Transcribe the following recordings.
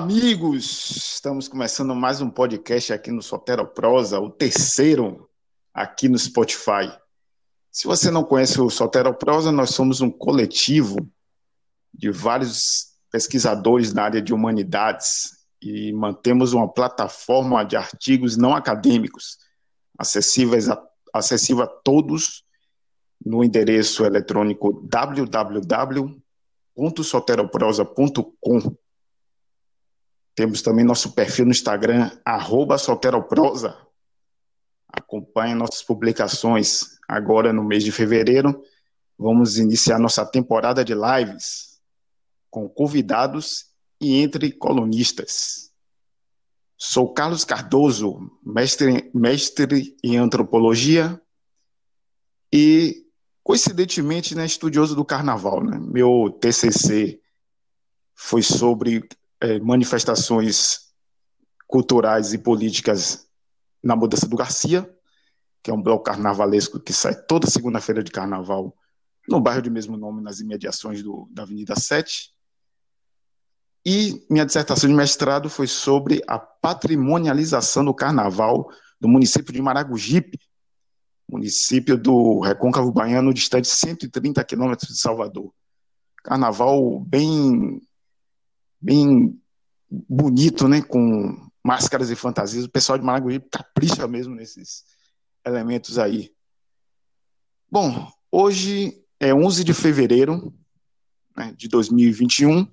amigos! Estamos começando mais um podcast aqui no Sotero Prosa, o terceiro aqui no Spotify. Se você não conhece o Sotero Prosa, nós somos um coletivo de vários pesquisadores na área de humanidades e mantemos uma plataforma de artigos não acadêmicos acessíveis a, acessível a todos no endereço eletrônico www.soteroprosa.com temos também nosso perfil no Instagram, arroba Solteroprosa. Acompanhe nossas publicações. Agora, no mês de fevereiro, vamos iniciar nossa temporada de lives com convidados e entre colunistas. Sou Carlos Cardoso, mestre, mestre em antropologia e, coincidentemente, né, estudioso do carnaval. Né? Meu TCC foi sobre é, manifestações culturais e políticas na mudança do Garcia, que é um bloco carnavalesco que sai toda segunda-feira de carnaval no bairro de mesmo nome, nas imediações do, da Avenida 7. E minha dissertação de mestrado foi sobre a patrimonialização do carnaval do município de Maragogipe, município do Recôncavo Baiano, distante 130 quilômetros de Salvador. Carnaval bem bem bonito, né? Com máscaras e fantasias. O pessoal de Maragogi capricha mesmo nesses elementos aí. Bom, hoje é 11 de fevereiro né, de 2021.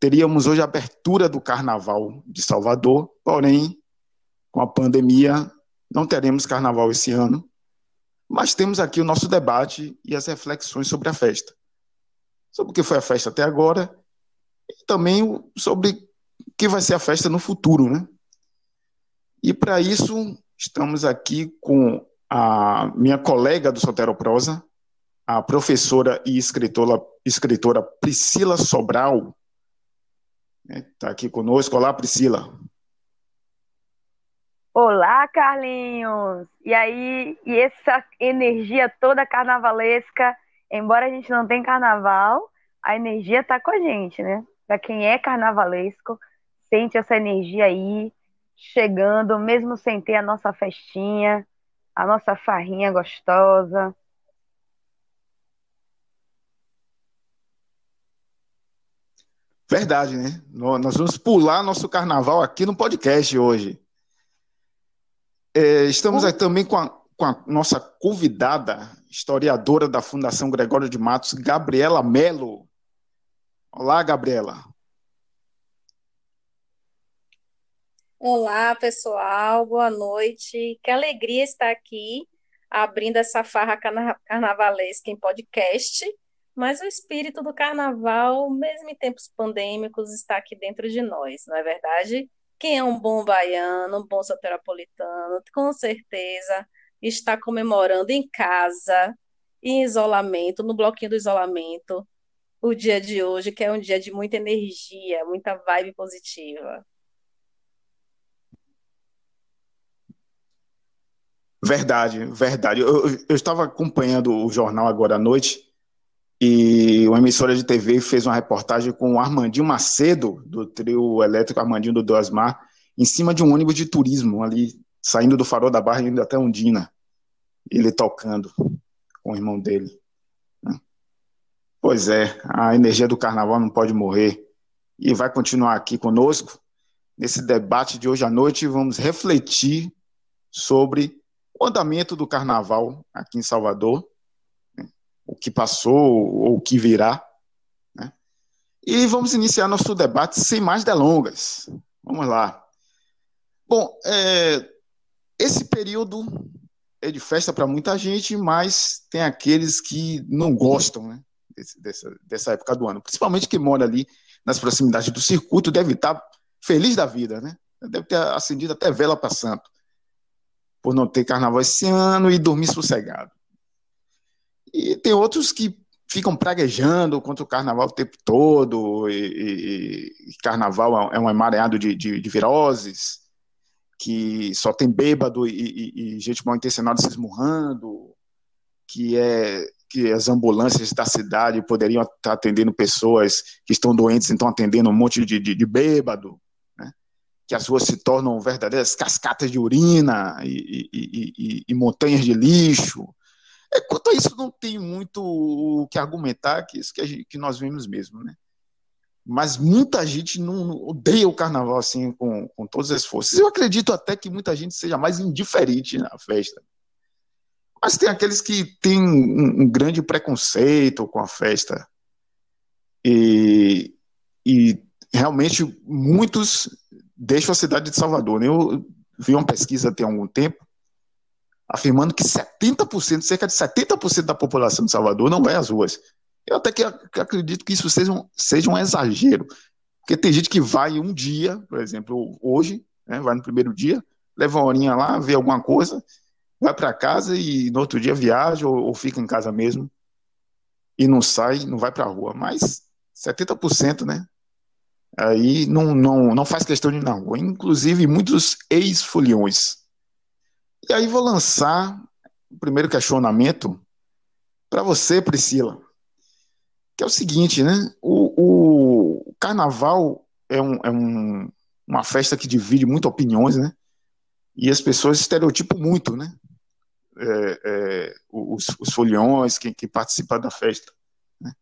Teríamos hoje a abertura do Carnaval de Salvador, porém, com a pandemia, não teremos Carnaval esse ano. Mas temos aqui o nosso debate e as reflexões sobre a festa. Sobre o que foi a festa até agora e também sobre o que vai ser a festa no futuro, né? E para isso, estamos aqui com a minha colega do Sotero Prosa, a professora e escritora, escritora Priscila Sobral. Está? Tá aqui conosco. Olá, Priscila. Olá, Carlinhos! E aí, e essa energia toda carnavalesca, embora a gente não tenha carnaval, a energia está com a gente, né? Para quem é carnavalesco, sente essa energia aí chegando, mesmo sem ter a nossa festinha, a nossa farrinha gostosa. Verdade, né? Nós vamos pular nosso carnaval aqui no podcast hoje. É, estamos aqui também com a, com a nossa convidada, historiadora da Fundação Gregório de Matos, Gabriela Melo. Olá, Gabriela. Olá, pessoal, boa noite. Que alegria estar aqui abrindo essa farra carnavalesca em podcast. Mas o espírito do carnaval, mesmo em tempos pandêmicos, está aqui dentro de nós, não é verdade? Quem é um bom baiano, um bom soteropolitano, com certeza está comemorando em casa, em isolamento, no bloquinho do isolamento, o dia de hoje, que é um dia de muita energia, muita vibe positiva. Verdade, verdade. Eu, eu estava acompanhando o jornal agora à noite e uma emissora de TV fez uma reportagem com o Armandinho Macedo, do trio elétrico Armandinho do Dosmar, em cima de um ônibus de turismo, ali, saindo do farol da Barra e indo até Undina. Ele tocando com o irmão dele. Pois é, a energia do carnaval não pode morrer e vai continuar aqui conosco. Nesse debate de hoje à noite, vamos refletir sobre o andamento do carnaval aqui em Salvador, né? o que passou ou o que virá. Né? E vamos iniciar nosso debate sem mais delongas. Vamos lá. Bom, é, esse período é de festa para muita gente, mas tem aqueles que não gostam, né? Dessa, dessa época do ano. Principalmente quem mora ali nas proximidades do circuito deve estar feliz da vida, né? Deve ter acendido até vela para santo, por não ter carnaval esse ano e dormir sossegado. E tem outros que ficam praguejando contra o carnaval o tempo todo, e, e, e carnaval é um emaranhado de, de, de, viroses, que só tem bêbado e, e gente mal intencionada se esmurrando, que é que as ambulâncias da cidade poderiam estar atendendo pessoas que estão doentes, então atendendo um monte de, de, de bêbado, né? que as ruas se tornam verdadeiras cascatas de urina e, e, e, e montanhas de lixo. É, quanto a isso, não tem muito o que argumentar, que isso que, gente, que nós vimos mesmo, né? Mas muita gente não, odeia o carnaval assim com, com todas as forças. Eu acredito até que muita gente seja mais indiferente na festa. Mas tem aqueles que têm um, um grande preconceito com a festa. E, e realmente muitos deixam a cidade de Salvador. Eu vi uma pesquisa tem algum tempo afirmando que 70%, cerca de 70% da população de Salvador não vai às ruas. Eu até que acredito que isso seja um, seja um exagero. Porque tem gente que vai um dia, por exemplo, hoje, né, vai no primeiro dia, leva uma horinha lá, vê alguma coisa, vai para casa e no outro dia viaja ou, ou, fica em casa mesmo e não sai, não vai para a rua. Mas 70%, né? Aí não, não, não faz questão de ir na rua. Inclusive muitos ex-foliões. E aí vou lançar o primeiro questionamento para você, Priscila. Que é o seguinte, né? O, o carnaval é, um, é um, uma festa que divide muito opiniões, né? E as pessoas estereotipam muito, né? É, é, os, os foliões que, que participam da festa. Né?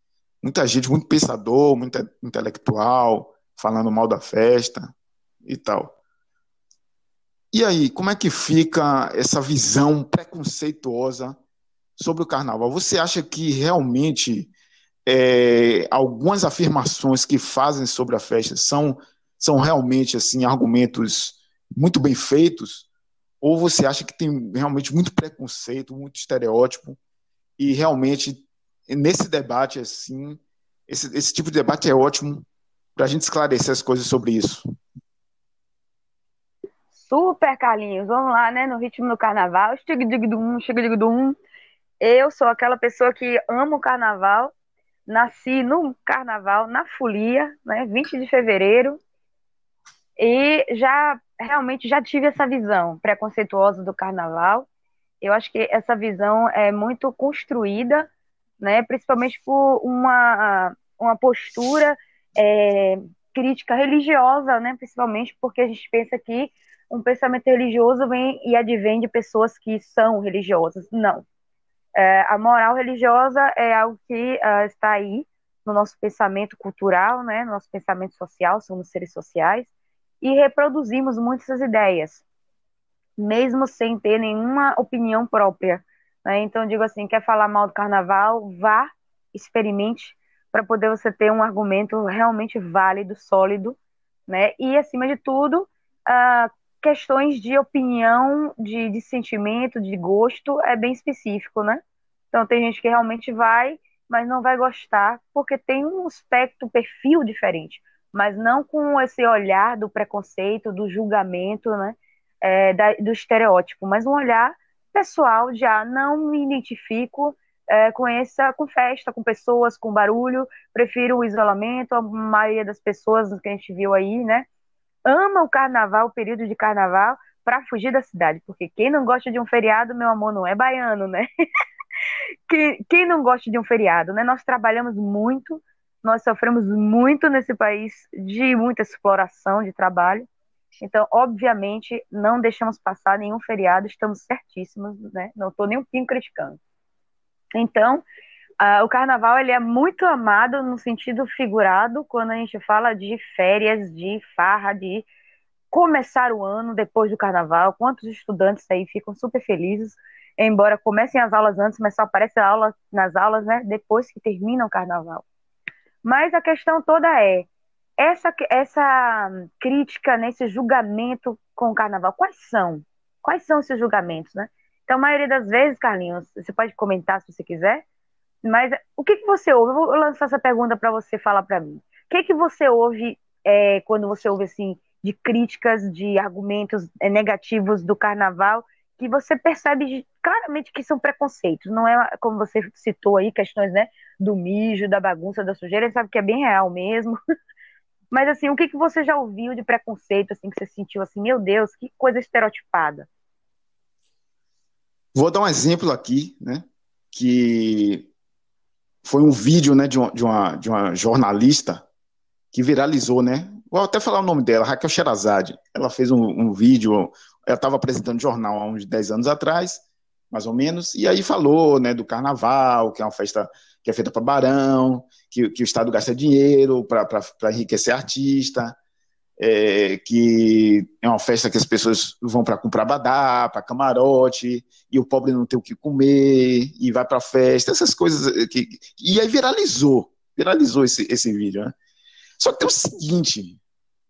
Muita gente, muito pensador, muito intelectual, falando mal da festa e tal. E aí, como é que fica essa visão preconceituosa sobre o carnaval? Você acha que realmente é, algumas afirmações que fazem sobre a festa são, são realmente assim argumentos muito bem feitos? Ou você acha que tem realmente muito preconceito, muito estereótipo, e realmente nesse debate, assim, esse, esse tipo de debate é ótimo para a gente esclarecer as coisas sobre isso. Super, Carlinhos. Vamos lá, né? No ritmo do carnaval. Eu sou aquela pessoa que ama o carnaval. Nasci no carnaval, na folia, né? 20 de fevereiro. E já realmente já tive essa visão preconceituosa do carnaval. Eu acho que essa visão é muito construída, né, principalmente por uma, uma postura é, crítica religiosa, né, principalmente porque a gente pensa que um pensamento religioso vem e advém de pessoas que são religiosas. Não. É, a moral religiosa é algo que uh, está aí no nosso pensamento cultural, né, no nosso pensamento social, somos seres sociais, e reproduzimos muitas ideias, mesmo sem ter nenhuma opinião própria. Né? Então, digo assim: quer falar mal do carnaval? Vá, experimente, para poder você ter um argumento realmente válido, sólido, né? E, acima de tudo, uh, questões de opinião, de, de sentimento, de gosto, é bem específico, né? Então, tem gente que realmente vai, mas não vai gostar, porque tem um aspecto, perfil diferente mas não com esse olhar do preconceito, do julgamento, né, é, da, do estereótipo, mas um olhar pessoal ah, não me identifico é, com essa, com festa, com pessoas, com barulho, prefiro o isolamento, a maioria das pessoas que a gente viu aí, né, ama o carnaval, o período de carnaval, para fugir da cidade, porque quem não gosta de um feriado, meu amor, não é baiano, né? quem, quem não gosta de um feriado, né? Nós trabalhamos muito, nós sofremos muito nesse país de muita exploração de trabalho. Então, obviamente, não deixamos passar nenhum feriado, estamos certíssimos, né? Não estou nem um pouquinho criticando. Então, uh, o carnaval ele é muito amado no sentido figurado quando a gente fala de férias, de farra, de começar o ano depois do carnaval. Quantos estudantes aí ficam super felizes, embora comecem as aulas antes, mas só aparece a aula nas aulas, né? Depois que termina o carnaval. Mas a questão toda é essa, essa crítica nesse julgamento com o carnaval. Quais são? Quais são esses julgamentos, né? Então, a maioria das vezes, Carlinhos, você pode comentar se você quiser, mas o que, que você ouve? Eu vou lançar essa pergunta para você falar para mim. O que, que você ouve é, quando você ouve assim de críticas, de argumentos é, negativos do carnaval que você percebe claramente que são preconceitos, não é como você citou aí, questões, né, do mijo, da bagunça, da sujeira, sabe que é bem real mesmo. Mas assim, o que, que você já ouviu de preconceito, assim, que você sentiu assim, meu Deus, que coisa estereotipada? Vou dar um exemplo aqui, né, que foi um vídeo né, de, uma, de, uma, de uma jornalista que viralizou, né? Vou até falar o nome dela, Raquel Sherazade. Ela fez um, um vídeo, ela estava apresentando jornal há uns 10 anos atrás, mais ou menos, e aí falou né, do carnaval, que é uma festa que é feita para barão, que, que o Estado gasta dinheiro para enriquecer artista, é, que é uma festa que as pessoas vão para comprar badá, para camarote, e o pobre não tem o que comer, e vai para festa, essas coisas. Que, e aí viralizou, viralizou esse, esse vídeo. Né? Só que tem o seguinte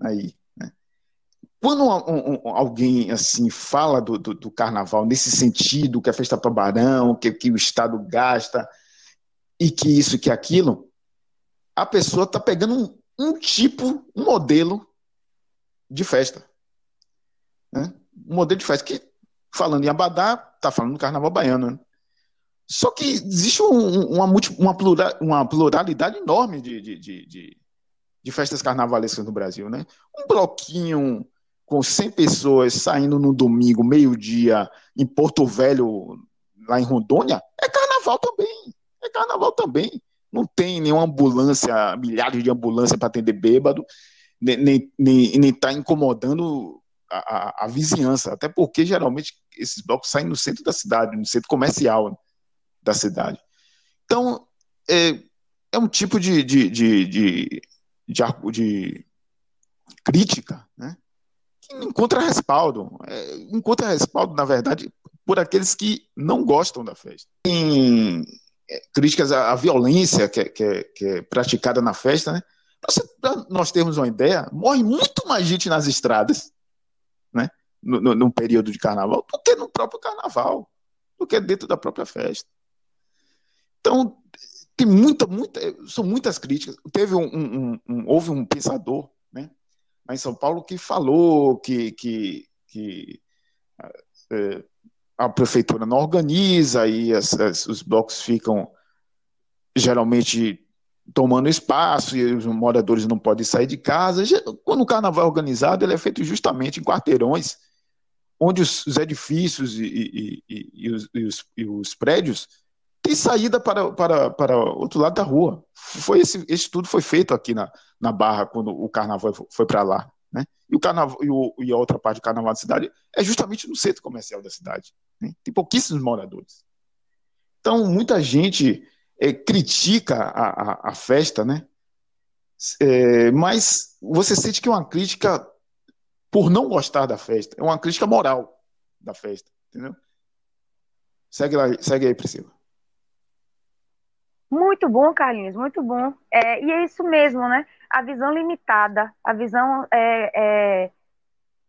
aí. Quando um, um, alguém assim fala do, do, do, carnaval nesse sentido, que é festa para barão, que, que o Estado gasta, e que isso, que aquilo, a pessoa está pegando um, um tipo, um modelo de festa. Né? Um modelo de festa que, falando em Abadá, está falando do carnaval baiano. Né? Só que existe um, uma, uma, plural, uma pluralidade enorme de, de, de, de, festas carnavalescas no Brasil. Né? Um bloquinho com 100 pessoas saindo no domingo, meio-dia, em Porto Velho, lá em Rondônia, é carnaval também. É carnaval também. Não tem nenhuma ambulância, milhares de ambulâncias para atender bêbado nem nem, nem tá incomodando a, a, a, vizinhança, até porque geralmente esses blocos saem no centro da cidade, no centro comercial da cidade. Então, é, é um tipo de, de, de, de, de, de crítica né, encontra respaldo. É, encontra respaldo, na verdade, por aqueles que não gostam da festa. Tem é, críticas à, à violência que, é, que, é, que é praticada na festa, né? Para nós termos uma ideia, morre muito mais gente nas estradas, né? No, no, no, período de carnaval, do que no próprio carnaval, do que dentro da própria festa. Então, tem muita, muita, são muitas críticas. Teve um, um, um houve um pensador, em São Paulo que falou que, que, que é, a prefeitura não organiza e as, as, os blocos ficam geralmente tomando espaço e os moradores não podem sair de casa. Quando o carnaval é organizado, ele é feito justamente em quarteirões, onde os, edifícios e, e, e, e os, os, prédios têm saída para, para, para outro lado da rua. Foi esse, esse estudo foi feito aqui na, na Barra, quando o carnaval foi para lá. Né? E, o carnaval, e, o, e a outra parte do carnaval da cidade é justamente no centro comercial da cidade. Né? Tem pouquíssimos moradores. Então, muita gente é, critica a, a, a, festa, né? É, mas você sente que é uma crítica por não gostar da festa, é uma crítica moral da festa, entendeu? Segue, lá, segue aí, Priscila. Muito bom, Carlinhos, muito bom. É, e é isso mesmo, né? A visão limitada, a visão é, é,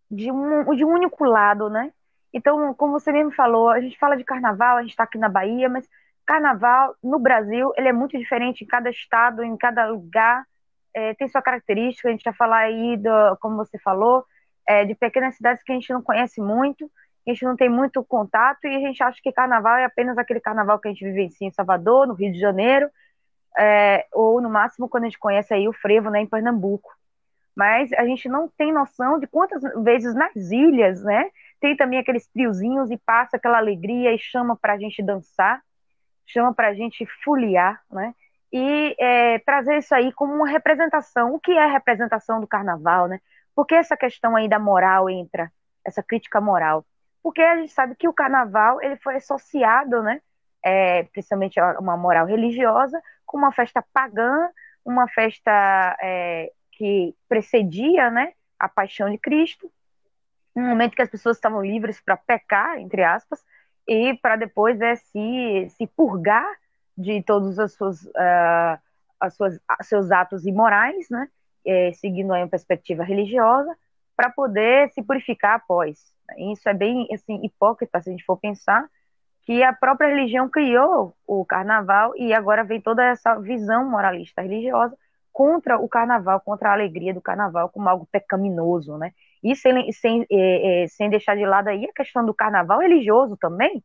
de, um, de um único lado, né? Então, como você mesmo falou, a gente fala de carnaval, a gente está aqui na Bahia, mas carnaval no Brasil ele é muito diferente em cada estado, em cada lugar, é, tem sua característica. A gente já falar aí, do, como você falou, é, de pequenas cidades que a gente não conhece muito, a gente não tem muito contato e a gente acha que carnaval é apenas aquele carnaval que a gente vivencia em Salvador, no Rio de Janeiro, é, ou no máximo quando a gente conhece aí o frevo né, em Pernambuco. Mas a gente não tem noção de quantas vezes nas ilhas, né? Tem também aqueles triozinhos e passa aquela alegria e chama para a gente dançar chama para a gente foliar, né? E é, trazer isso aí como uma representação. O que é representação do carnaval, né? Por que essa questão aí da moral entra, essa crítica moral? Porque a gente sabe que o carnaval ele foi associado, né? É, principalmente a uma moral religiosa, com uma festa pagã, uma festa é, que precedia, né? A paixão de Cristo, um momento que as pessoas estavam livres para pecar, entre aspas, e para depois é se, se purgar de todos os seus, uh, as suas, seus atos imorais, né? É, seguindo aí uma perspectiva religiosa, para poder se purificar após. Isso é bem assim, hipócrita se a gente for pensar que a própria religião criou o carnaval e agora vem toda essa visão moralista religiosa contra o carnaval, contra a alegria do carnaval como algo pecaminoso, né? E sem, sem, é, é, sem deixar de lado aí a questão do carnaval religioso também.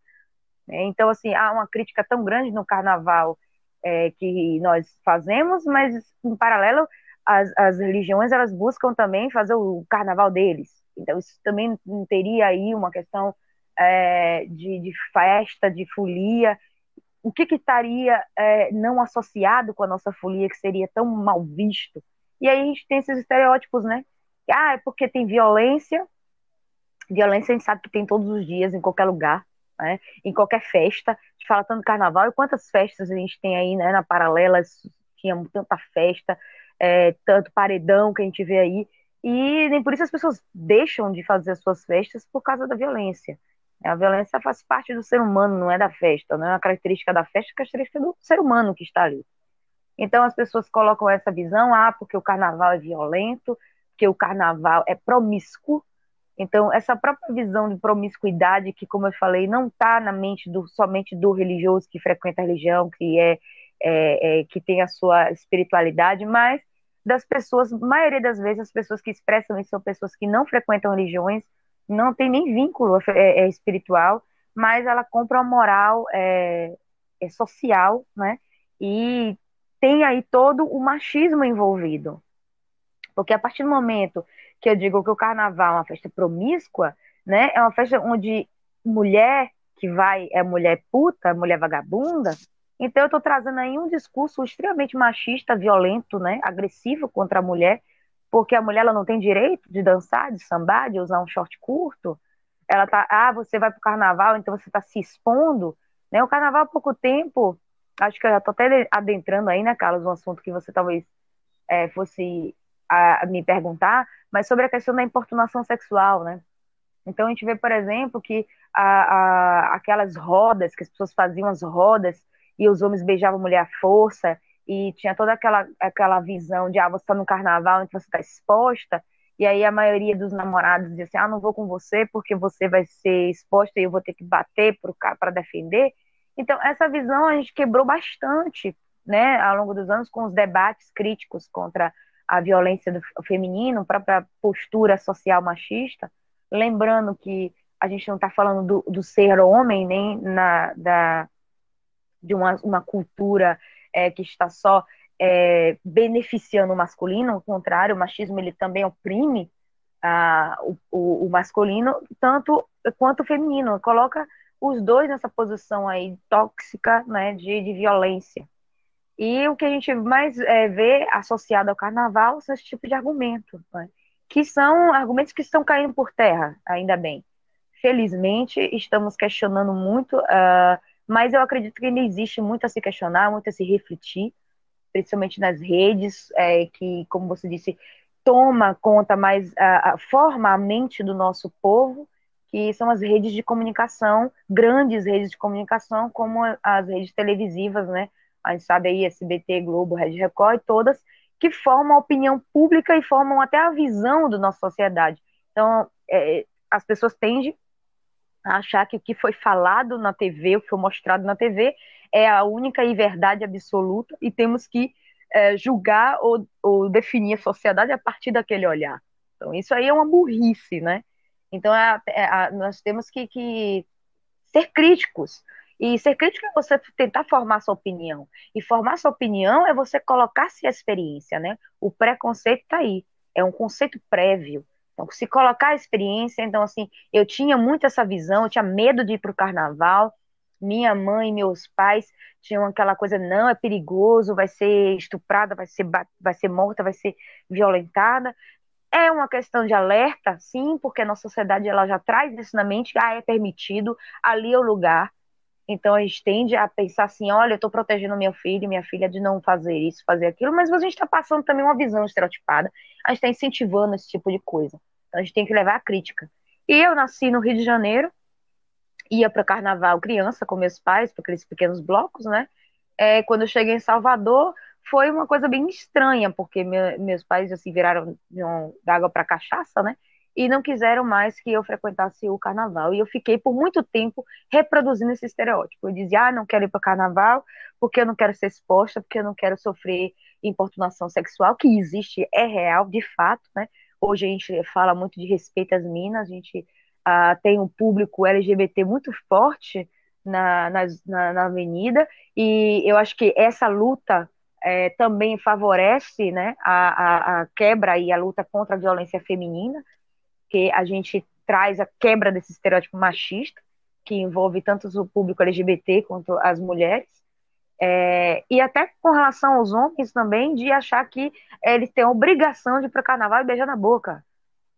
Né? Então, assim, há uma crítica tão grande no carnaval é, que nós fazemos, mas em paralelo, as, as religiões elas buscam também fazer o carnaval deles. Então, isso também teria aí uma questão é, de, de, festa, de folia, o que, que estaria é, não associado com a nossa folia que seria tão mal visto. E aí a gente tem esses estereótipos, né? Ah, é porque tem violência. Violência a gente sabe que tem todos os dias, em qualquer lugar, né? em qualquer festa. A gente fala tanto carnaval, e quantas festas a gente tem aí, né? Na paralela, tinha tanta festa, é, tanto paredão que a gente vê aí. E nem por isso as pessoas deixam de fazer as suas festas por causa da violência. A violência faz parte do ser humano, não é da festa, não é uma característica da festa, é característica do ser humano que está ali. Então as pessoas colocam essa visão, ah, porque o carnaval é violento, porque o carnaval é promíscuo. Então essa própria visão de promiscuidade, que como eu falei, não está na mente do, somente do religioso que frequenta a religião, que é, é, é que tem a sua espiritualidade, mas das pessoas, maioria das vezes as pessoas que expressam isso são pessoas que não frequentam religiões, não tem nem vínculo é, é espiritual, mas ela compra uma moral é, é social, né? E tem aí todo o machismo envolvido. Porque a partir do momento que eu digo que o carnaval é uma festa promíscua, né? É uma festa onde mulher que vai é mulher puta, mulher vagabunda. Então eu estou trazendo aí um discurso extremamente machista, violento, né? Agressivo contra a mulher, porque a mulher ela não tem direito de dançar, de sambar, de usar um short curto. Ela tá, ah, você vai para o carnaval, então você está se expondo. Né? O carnaval há pouco tempo, acho que eu já estou até adentrando aí, né, Carlos, um assunto que você talvez é, fosse a, me perguntar, mas sobre a questão da importunação sexual, né? Então a gente vê, por exemplo, que a, a, aquelas rodas, que as pessoas faziam as rodas e os homens beijavam a mulher à força, e tinha toda aquela, aquela visão de, ah, você está no carnaval, então você está exposta, e aí a maioria dos namorados dizia assim, ah, não vou com você porque você vai ser exposta e eu vou ter que bater para defender. Então, essa visão a gente quebrou bastante, né, ao longo dos anos, com os debates críticos contra a violência do feminino, própria postura social machista, lembrando que a gente não está falando do, do, ser homem, nem na, da, de uma, uma cultura é, que está só é, beneficiando o masculino, ao contrário, o machismo ele também oprime ah, o, o, masculino, tanto quanto o feminino, coloca os dois nessa posição aí tóxica, né, de, de violência. E o que a gente mais é, vê associado ao carnaval são esse tipo de argumento, né, que são argumentos que estão caindo por terra, ainda bem. Felizmente, estamos questionando muito uh, mas eu acredito que ainda existe muito a se questionar, muito a se refletir, principalmente nas redes, é, que, como você disse, toma conta mais, a, a, forma a mente do nosso povo, que são as redes de comunicação, grandes redes de comunicação, como as redes televisivas, né? A gente sabe aí, SBT, Globo, Rede Record, todas, que formam a opinião pública e formam até a visão da nossa sociedade. Então, é, as pessoas tendem achar que o que foi falado na TV, o que foi mostrado na TV, é a única e verdade absoluta e temos que é, julgar ou, ou, definir a sociedade a partir daquele olhar. Então, isso aí é uma burrice, né? Então, é, é, nós temos que, que, ser críticos. E ser crítico é você tentar formar sua opinião. E formar sua opinião é você colocar-se a experiência, né? O preconceito está aí. É um conceito prévio. Então, se colocar a experiência, então, assim, eu tinha muito essa visão, eu tinha medo de ir para o carnaval. Minha mãe e meus pais tinham aquela coisa, não, é perigoso, vai ser estuprada, vai ser, vai ser morta, vai ser violentada. É uma questão de alerta, sim, porque a nossa sociedade ela já traz isso na mente, ah, é permitido, ali é o lugar. Então a gente tende a pensar assim, olha, eu estou protegendo meu filho, minha filha de não fazer isso, fazer aquilo, mas a gente está passando também uma visão estereotipada, a gente está incentivando esse tipo de coisa. Então a gente tem que levar a crítica. E eu nasci no Rio de Janeiro, ia para carnaval criança com meus pais, para aqueles pequenos blocos, né? É, quando eu cheguei em Salvador, foi uma coisa bem estranha, porque meu, meus pais assim viraram da água para cachaça, né? E não quiseram mais que eu frequentasse o carnaval. E eu fiquei por muito tempo reproduzindo esse estereótipo. Eu dizia, ah, não quero ir para o carnaval porque eu não quero ser exposta, porque eu não quero sofrer importunação sexual, que existe, é real, de fato, né? Hoje a gente fala muito de respeito às minas, a gente ah, tem um público LGBT muito forte na, na, na, avenida, e eu acho que essa luta é, também favorece né, a, a, a, quebra e a luta contra a violência feminina, porque a gente traz a quebra desse estereótipo machista. que envolve tanto o público LGBT quanto as mulheres. É, e até com relação aos homens também, de achar que eles têm a obrigação de ir para carnaval e beijar na boca.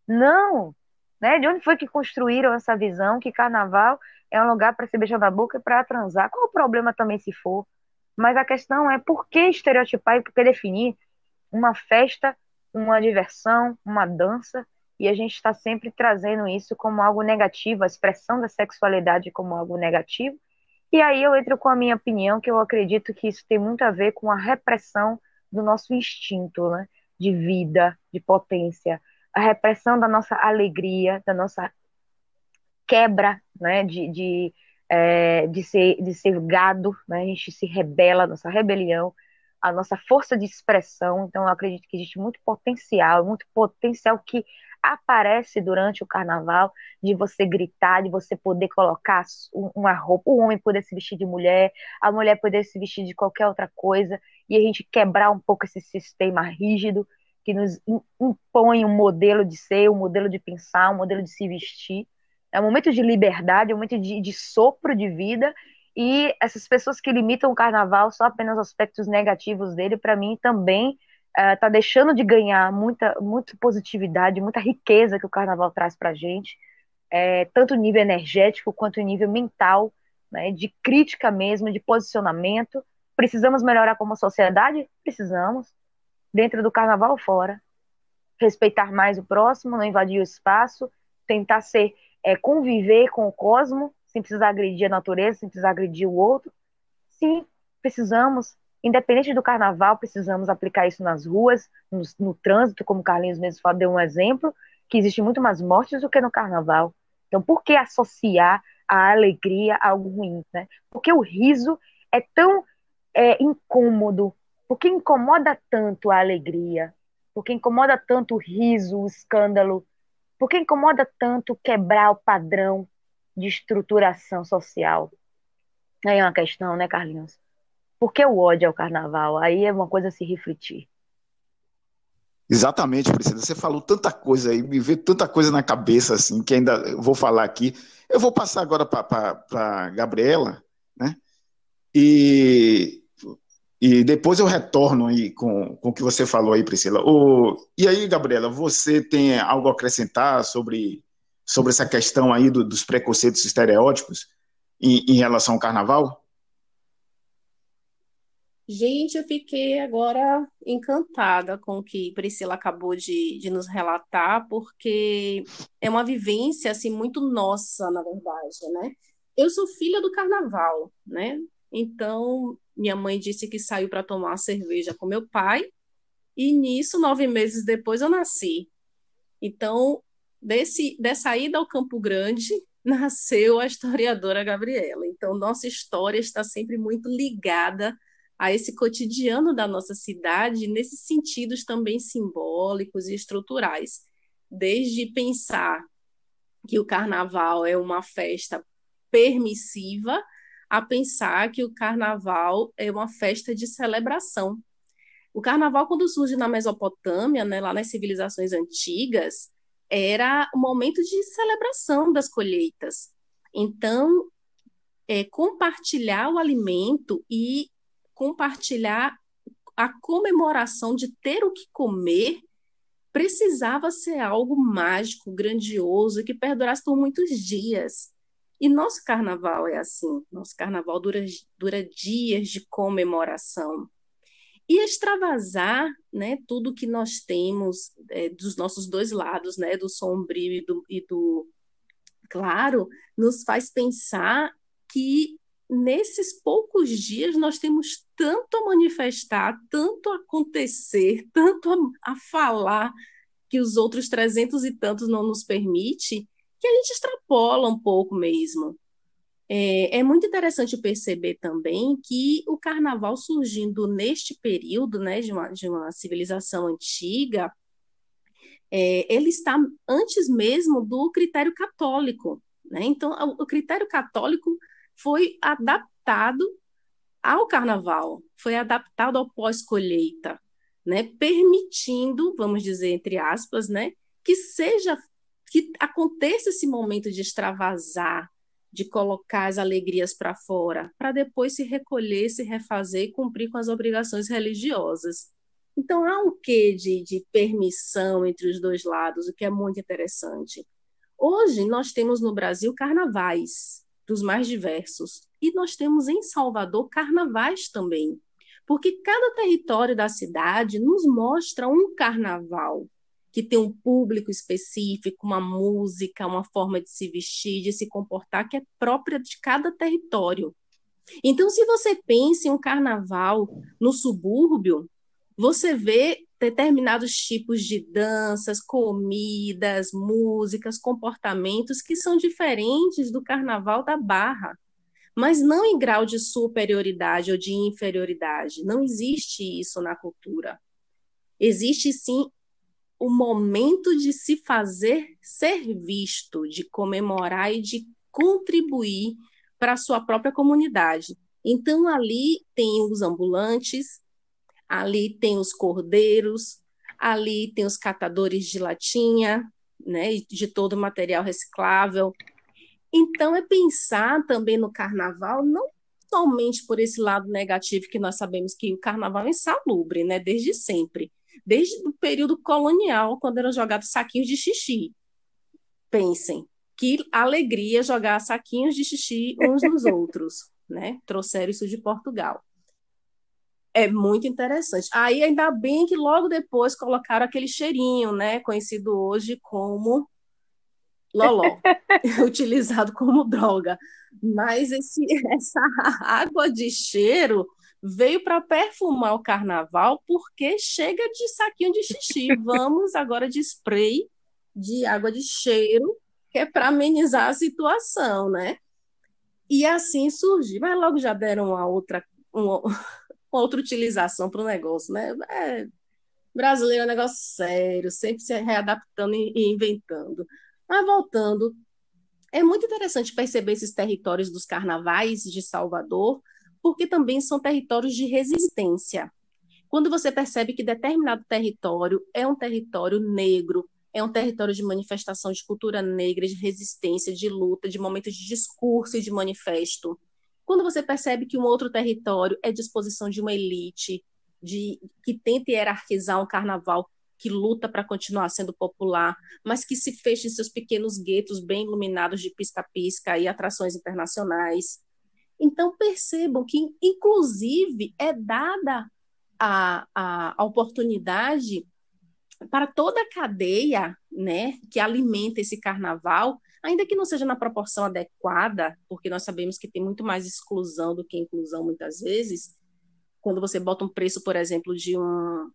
Não! Né? De onde foi que construíram essa visão que carnaval é um lugar para se beijar na boca e para transar? Qual o problema também se for? Mas a questão é por que estereotipar e por que definir uma festa, uma diversão, uma dança, e a gente está sempre trazendo isso como algo negativo, a expressão da sexualidade como algo negativo. E aí eu entro com a minha opinião, que eu acredito que isso tem muito a ver com a repressão do nosso instinto, né? De vida, de potência, a repressão da nossa alegria, da nossa quebra, né? De, de é, de, ser, de ser gado, né? a gente se rebela, nossa rebelião, a nossa força de expressão. Então, eu acredito que existe muito potencial, muito potencial que aparece durante o carnaval, de você gritar, de você poder colocar uma roupa, o homem poder se vestir de mulher, a mulher poder se vestir de qualquer outra coisa, e a gente quebrar um pouco esse sistema rígido que nos impõe um modelo de ser, um modelo de pensar, um modelo de se vestir. É um momento de liberdade, é um momento de, de sopro de vida. E essas pessoas que limitam o carnaval só apenas aspectos negativos dele, para mim também está uh, deixando de ganhar muita, muita positividade, muita riqueza que o carnaval traz para a gente, é, tanto nível energético quanto nível mental, né, de crítica mesmo, de posicionamento. Precisamos melhorar como sociedade? Precisamos. Dentro do carnaval fora. Respeitar mais o próximo, não invadir o espaço, tentar ser é, conviver com o cosmo, sem precisar agredir a natureza, sem precisar agredir o outro. Sim, precisamos, independente do carnaval, precisamos aplicar isso nas ruas, no, no trânsito, como o Carlinhos mesmo falou, deu um exemplo, que existe muito mais mortes do que no carnaval. Então, por que associar a alegria a algo ruim? Né? Porque o riso é tão é, incômodo, porque incomoda tanto a alegria, porque incomoda tanto o riso, o escândalo, por que incomoda tanto quebrar o padrão de estruturação social? Aí é uma questão, né, Carlinhos? Por que o ódio ao carnaval? Aí é uma coisa a se refletir. Exatamente, Priscila. Você falou tanta coisa aí, me veio tanta coisa na cabeça, assim, que ainda vou falar aqui. Eu vou passar agora para a Gabriela, né? E e depois eu retorno aí com, com o que você falou aí, Priscila. O, e aí, Gabriela, você tem algo a acrescentar sobre, sobre essa questão aí do, dos preconceitos estereótipos em, em relação ao carnaval? Gente, eu fiquei agora encantada com o que Priscila acabou de, de nos relatar, porque é uma vivência assim muito nossa, na verdade, né? Eu sou filha do carnaval, né? Então, minha mãe disse que saiu para tomar cerveja com meu pai, e nisso, nove meses depois, eu nasci. Então, desse, dessa ida ao Campo Grande, nasceu a historiadora Gabriela. Então, nossa história está sempre muito ligada a esse cotidiano da nossa cidade, nesses sentidos também simbólicos e estruturais. Desde pensar que o carnaval é uma festa permissiva, a pensar que o carnaval é uma festa de celebração. O carnaval, quando surge na Mesopotâmia, né, lá nas civilizações antigas, era o momento de celebração das colheitas. Então, é, compartilhar o alimento e compartilhar a comemoração de ter o que comer precisava ser algo mágico, grandioso, que perdurasse por muitos dias. E nosso carnaval é assim, nosso carnaval dura, dura dias de comemoração. E extravasar né, tudo que nós temos é, dos nossos dois lados, né, do sombrio e do, e do claro, nos faz pensar que nesses poucos dias nós temos tanto a manifestar, tanto a acontecer, tanto a, a falar que os outros trezentos e tantos não nos permite, que a gente extrapola um pouco mesmo. É, é, muito interessante perceber também que o carnaval surgindo neste período né, de, uma, de uma civilização antiga, é, ele está antes mesmo do critério católico. Né? Então, o, o critério católico foi adaptado ao carnaval, foi adaptado ao pós-colheita, né? permitindo, vamos dizer, entre aspas, né, que seja que aconteça esse momento de extravasar, de colocar as alegrias para fora, para depois se recolher, se refazer e cumprir com as obrigações religiosas. Então, há um quê de, de permissão entre os dois lados, o que é muito interessante. Hoje, nós temos no Brasil carnavais dos mais diversos, e nós temos em Salvador carnavais também, porque cada território da cidade nos mostra um carnaval que tem um público específico, uma música, uma forma de se vestir, de se comportar que é própria de cada território. Então, se você pensa em um carnaval no subúrbio, você vê determinados tipos de danças, comidas, músicas, comportamentos que são diferentes do carnaval da Barra, mas não em grau de superioridade ou de inferioridade. Não existe isso na cultura. Existe sim o momento de se fazer ser visto, de comemorar e de contribuir para a sua própria comunidade. Então, ali tem os ambulantes, ali tem os cordeiros, ali tem os catadores de latinha, né, de todo o material reciclável. Então, é pensar também no carnaval, não somente por esse lado negativo que nós sabemos que o carnaval é insalubre, né, desde sempre, desde o período colonial, quando eram jogados saquinhos de xixi. Pensem, que alegria jogar saquinhos de xixi uns nos outros, né? Trouxeram isso de Portugal. É muito interessante. Aí ainda bem que logo depois colocaram aquele cheirinho, né? Conhecido hoje como loló, utilizado como droga. Mas esse, essa água de cheiro veio para perfumar o carnaval porque chega de saquinho de xixi. Vamos agora de spray de água de cheiro, que é para amenizar a situação, né? E assim surgiu, mas logo já deram uma outra, uma, outra utilização para o negócio, né? É, brasileiro é um negócio sério, sempre se readaptando e inventando. Mas voltando, é muito interessante perceber esses territórios dos carnavais de Salvador, porque também são territórios de resistência. Quando você percebe que determinado território é um território negro, é um território de manifestação de cultura negra, de resistência, de luta, de momento de discurso e de manifesto. Quando você percebe que um outro território é disposição de uma elite, de que tenta hierarquizar um carnaval que luta para continuar sendo popular, mas que se fecha em seus pequenos guetos bem iluminados de pisca-pisca e atrações internacionais. Então, percebam que, inclusive, é dada a, a, a oportunidade para toda a cadeia né, que alimenta esse carnaval, ainda que não seja na proporção adequada, porque nós sabemos que tem muito mais exclusão do que inclusão muitas vezes, quando você bota um preço, por exemplo, de, um,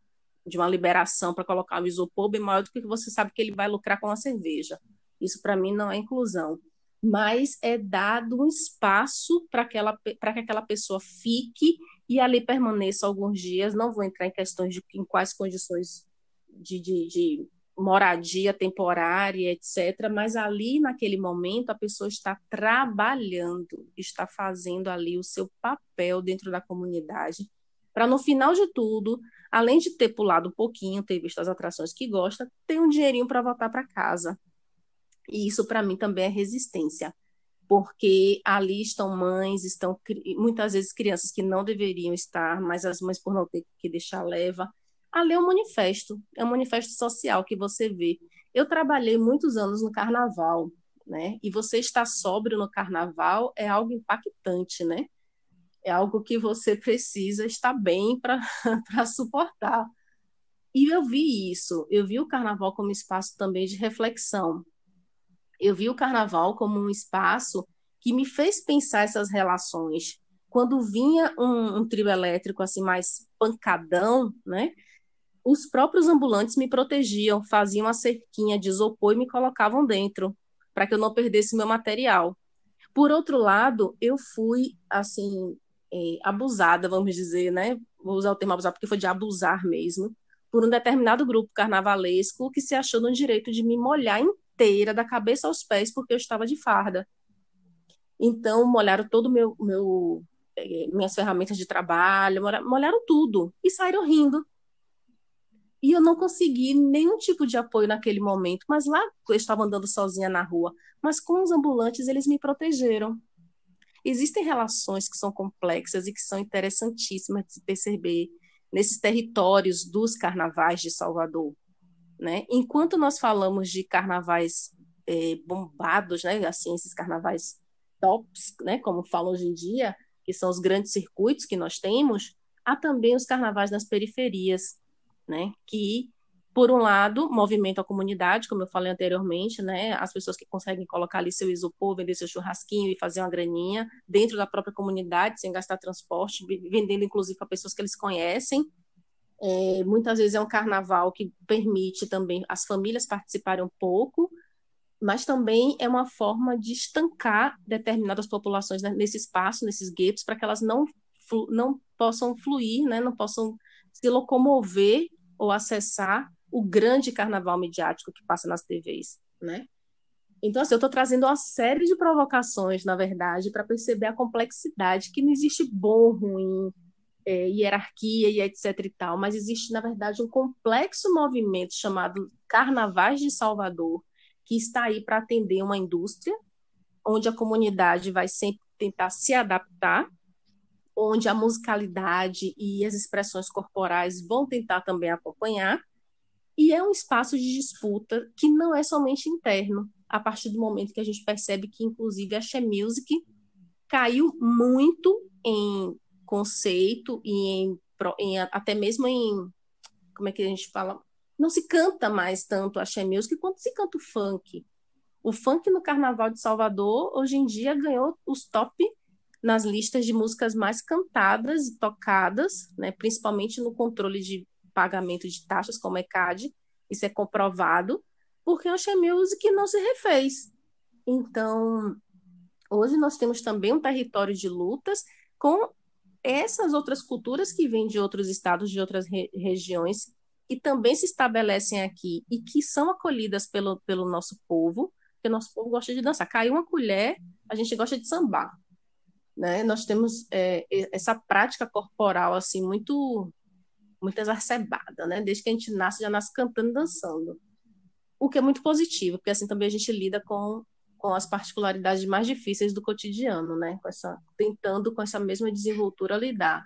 de uma liberação para colocar um isopor bem maior do que você sabe que ele vai lucrar com a cerveja. Isso, para mim, não é inclusão mas é dado um espaço para que aquela pessoa fique e ali permaneça alguns dias. Não vou entrar em questões de em quais condições de, de, de moradia temporária, etc. Mas ali, naquele momento, a pessoa está trabalhando, está fazendo ali o seu papel dentro da comunidade, para no final de tudo, além de ter pulado um pouquinho, ter visto as atrações que gosta, ter um dinheirinho para voltar para casa. E isso, para mim, também é resistência, porque ali estão mães, estão muitas vezes crianças que não deveriam estar, mas as mães, por não ter que deixar leva. Ali é um manifesto, é um manifesto social que você vê. Eu trabalhei muitos anos no carnaval, né? E você estar sóbrio no carnaval é algo impactante, né? É algo que você precisa estar bem para suportar. E eu vi isso, eu vi o carnaval como espaço também de reflexão, eu vi o carnaval como um espaço que me fez pensar essas relações. Quando vinha um, um trio elétrico assim mais pancadão, né? Os próprios ambulantes me protegiam, faziam uma cerquinha de isopor e me colocavam dentro, para que eu não perdesse meu material. Por outro lado, eu fui assim é, abusada, vamos dizer, né? Vou usar o termo abusar porque foi de abusar mesmo, por um determinado grupo carnavalesco que se achou no direito de me molhar inteira, da cabeça aos pés, porque eu estava de farda. Então, molharam todo meu, meu eh, minhas ferramentas de trabalho, molharam tudo e saíram rindo. E eu não consegui nenhum tipo de apoio naquele momento. Mas lá eu estava andando sozinha na rua, mas com os ambulantes eles me protegeram. Existem relações que são complexas e que são interessantíssimas de se perceber nesses territórios dos carnavais de Salvador. Né? Enquanto nós falamos de carnavais é, bombados, né? assim, esses carnavais tops, né? como falam hoje em dia, que são os grandes circuitos que nós temos, há também os carnavais nas periferias, né? que por um lado, movimento a comunidade, como eu falei anteriormente, né? As pessoas que conseguem colocar ali seu isopor, vender seu churrasquinho e fazer uma graninha dentro da própria comunidade, sem gastar transporte, vendendo inclusive para pessoas que eles conhecem. É, muitas vezes é um carnaval que permite também as famílias participarem um pouco, mas também é uma forma de estancar determinadas populações nesse espaço, nesses guetos, para que elas não, não possam fluir, né? não possam se locomover ou acessar o grande carnaval midiático que passa nas TVs, né? Então, assim, eu estou trazendo uma série de provocações, na verdade, para perceber a complexidade, que não existe bom, ruim, é, hierarquia e etc e tal, mas existe, na verdade, um complexo movimento chamado Carnavais de Salvador, que está aí para atender uma indústria, onde a comunidade vai sempre tentar se adaptar, onde a musicalidade e as expressões corporais vão tentar também acompanhar, e é um espaço de disputa que não é somente interno, a partir do momento que a gente percebe que, inclusive, a She Music caiu muito em conceito e em, em, até mesmo em como é que a gente fala? Não se canta mais tanto a She Music quanto se canta o funk. O funk no Carnaval de Salvador hoje em dia ganhou os top nas listas de músicas mais cantadas e tocadas, né, principalmente no controle de pagamento de taxas como ECAD, isso é comprovado, porque o Ocean Music não se refez. Então, hoje nós temos também um território de lutas com essas outras culturas que vêm de outros estados, de outras re regiões, que também se estabelecem aqui e que são acolhidas pelo, pelo nosso povo, porque o nosso povo gosta de dançar. Caiu uma colher, a gente gosta de sambar. Né? Nós temos é, essa prática corporal assim muito muito exacerbada, né? Desde que a gente nasce, já nasce cantando dançando. O que é muito positivo, porque assim também a gente lida com, com as particularidades mais difíceis do cotidiano, né? Com essa, tentando com essa mesma desenvoltura lidar.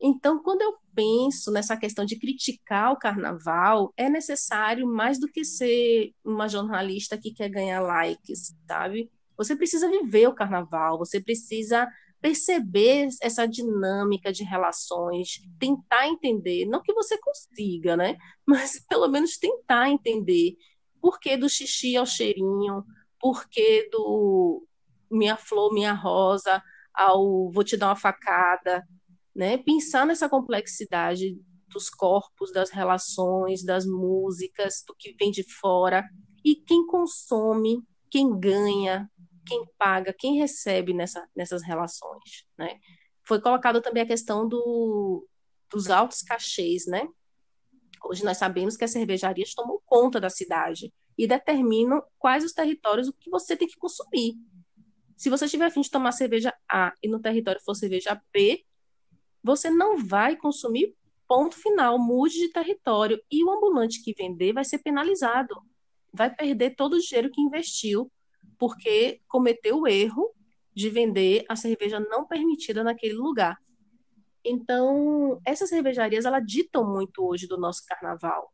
Então, quando eu penso nessa questão de criticar o carnaval, é necessário mais do que ser uma jornalista que quer ganhar likes, sabe? Você precisa viver o carnaval, você precisa perceber essa dinâmica de relações, tentar entender, não que você consiga, né? Mas pelo menos tentar entender por que do xixi ao cheirinho, por que do minha flor, minha rosa, ao vou te dar uma facada, né? Pensar nessa complexidade dos corpos, das relações, das músicas, do que vem de fora e quem consome, quem ganha, quem paga, quem recebe nessa, nessas relações, né? Foi colocada também a questão do, dos altos cachês, né? Hoje nós sabemos que as cervejarias tomam conta da cidade e determinam quais os territórios o que você tem que consumir. Se você tiver a fim de tomar cerveja A e no território for cerveja B, você não vai consumir ponto final, mude de território e o ambulante que vender vai ser penalizado, vai perder todo o dinheiro que investiu porque cometeu o erro de vender a cerveja não permitida naquele lugar. Então, essas cervejarias, ela ditam muito hoje do nosso carnaval,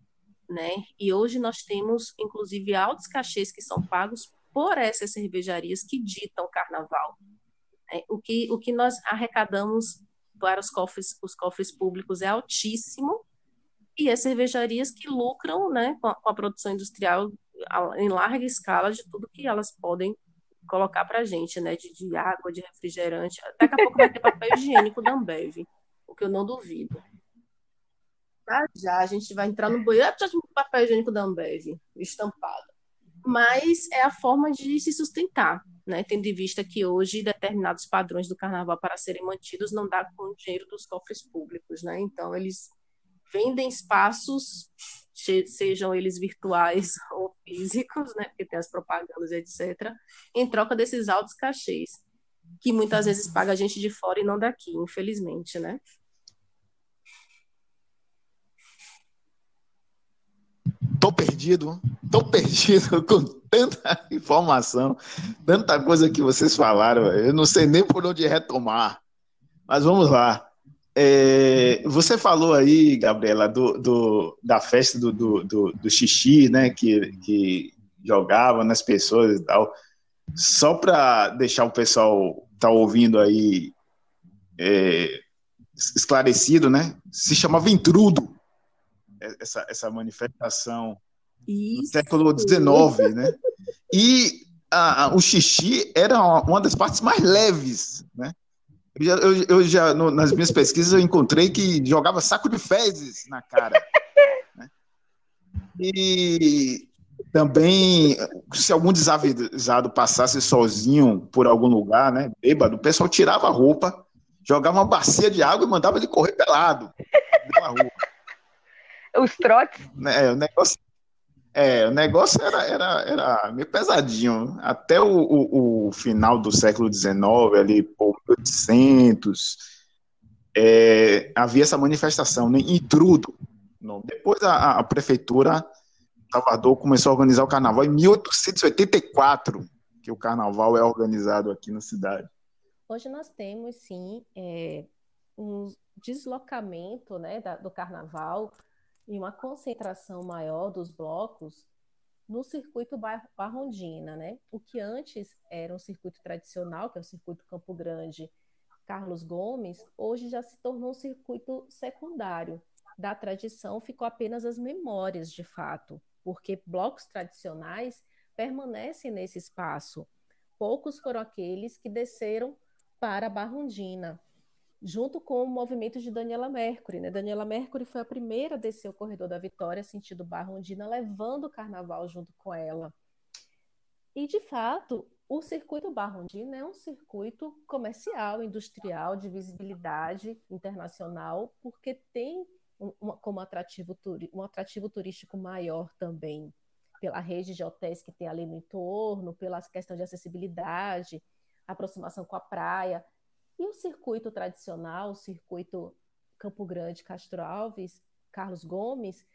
né? E hoje nós temos, inclusive, altos cachês que são pagos por essas cervejarias que ditam o carnaval. É, o, que, o que nós arrecadamos para os cofres, os cofres públicos é altíssimo, e as cervejarias que lucram né, com a, com a produção industrial em larga escala de tudo que elas podem colocar para a gente, né? De, de, água, de refrigerante. Daqui a pouco vai ter papel higiênico da Ambev, o que eu não duvido. Já, já a gente vai entrar no banheiro, já papel higiênico da Ambev, estampado. Mas é a forma de se sustentar, né? Tendo em vista que hoje determinados padrões do carnaval para serem mantidos não dá com o dinheiro dos cofres públicos, né? Então eles vendem espaços sejam eles virtuais ou físicos, né, porque tem as propagandas, etc., em troca desses altos cachês, que muitas vezes paga a gente de fora e não daqui, infelizmente, né? tô perdido, tô perdido com tanta informação, tanta coisa que vocês falaram, eu não sei nem por onde retomar. Mas vamos lá. É, você falou aí, Gabriela, do, do da festa do, do, do, xixi, né? Que, que jogava nas pessoas e tal. Só para deixar o pessoal tá ouvindo aí é, esclarecido, né? Se chamava intrudo essa, essa manifestação Isso. no século XIX, né? E a, a, o xixi era uma das partes mais leves, né? Eu já, eu, eu já no, nas minhas pesquisas, eu encontrei que jogava saco de fezes na cara. né? E também, se algum desavisado passasse sozinho por algum lugar, né, bêbado, o pessoal tirava a roupa, jogava uma bacia de água e mandava ele correr pelado pela rua. Os trotes? É, o negócio é, o negócio era, era, era meio pesadinho. Até o, o, o final do século XIX, ali por 1800, é, havia essa manifestação, né, intrudo. Depois a, a prefeitura Salvador começou a organizar o carnaval em 1884, que o carnaval é organizado aqui na cidade. Hoje nós temos, sim, é, um deslocamento né, da, do carnaval e uma concentração maior dos blocos no circuito Barrondina, né? O que antes era um circuito tradicional, que é o circuito Campo Grande, Carlos Gomes, hoje já se tornou um circuito secundário. Da tradição ficou apenas as memórias, de fato, porque blocos tradicionais permanecem nesse espaço. Poucos foram aqueles que desceram para Barrondina, junto com o movimento de Daniela Mercury. Né? Daniela Mercury foi a primeira a descer o corredor da Vitória, sentido Barra Ondina, levando o carnaval junto com ela. E, de fato, o circuito Barra Ondina é um circuito comercial, industrial, de visibilidade internacional, porque tem um, como atrativo, um atrativo turístico maior também, pela rede de hotéis que tem ali no entorno, pela questão de acessibilidade, aproximação com a praia. E o circuito tradicional, o circuito Campo Grande, Castro Alves, Carlos Gomes,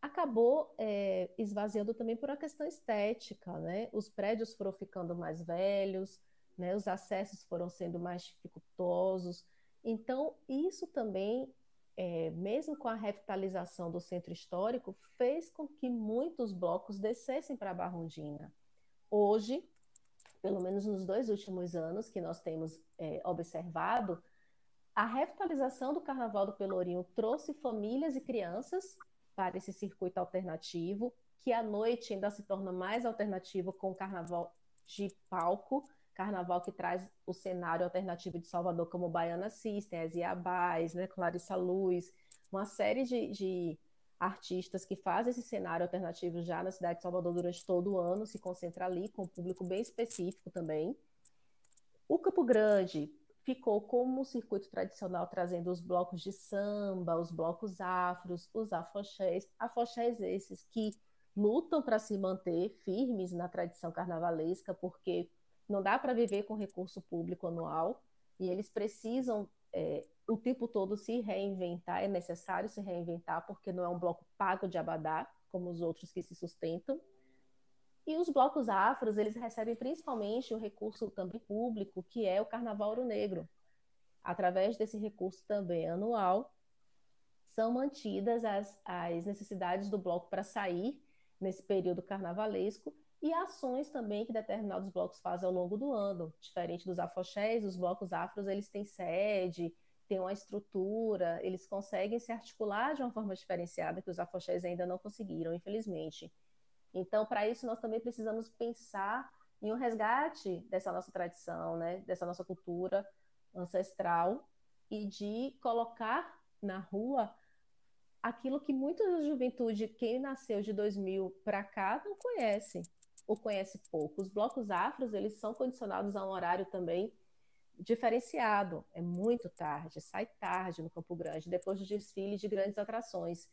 acabou é, esvaziando também por uma questão estética, né? Os prédios foram ficando mais velhos, né? Os acessos foram sendo mais dificultosos. Então, isso também, é, mesmo com a revitalização do centro histórico, fez com que muitos blocos descessem para a Barrondina. Hoje, pelo menos nos dois últimos anos que nós temos é, observado, a revitalização do Carnaval do Pelourinho trouxe famílias e crianças para esse circuito alternativo, que à noite ainda se torna mais alternativo com o Carnaval de palco, Carnaval que traz o cenário alternativo de Salvador, como Baiana System, as Iabás, né, Clarissa Luz, uma série de, de artistas que fazem esse cenário alternativo já na cidade de Salvador durante todo o ano, se concentra ali com um público bem específico também. O Campo Grande ficou como o circuito tradicional, trazendo os blocos de samba, os blocos afros, os afoxés, afoxés esses que lutam para se manter firmes na tradição carnavalesca, porque não dá para viver com recurso público anual, e eles precisam é, o tempo todo se reinventar, é necessário se reinventar, porque não é um bloco pago de abadá, como os outros que se sustentam. E os blocos afros, eles recebem principalmente o recurso também público, que é o Carnaval Ouro Negro. Através desse recurso também anual, são mantidas as, as necessidades do bloco para sair nesse período carnavalesco e ações também que determinados blocos fazem ao longo do ano. Diferente dos afoxés, os blocos afros, eles têm sede, têm uma estrutura, eles conseguem se articular de uma forma diferenciada que os afoxés ainda não conseguiram, infelizmente. Então, para isso, nós também precisamos pensar em um resgate dessa nossa tradição, né, dessa nossa cultura ancestral e de colocar na rua aquilo que muita juventude, quem nasceu de 2000 para cá, não conhece ou conhece pouco. Os blocos afros, eles são condicionados a um horário também diferenciado. É muito tarde, sai tarde no Campo Grande, depois do desfile de grandes atrações.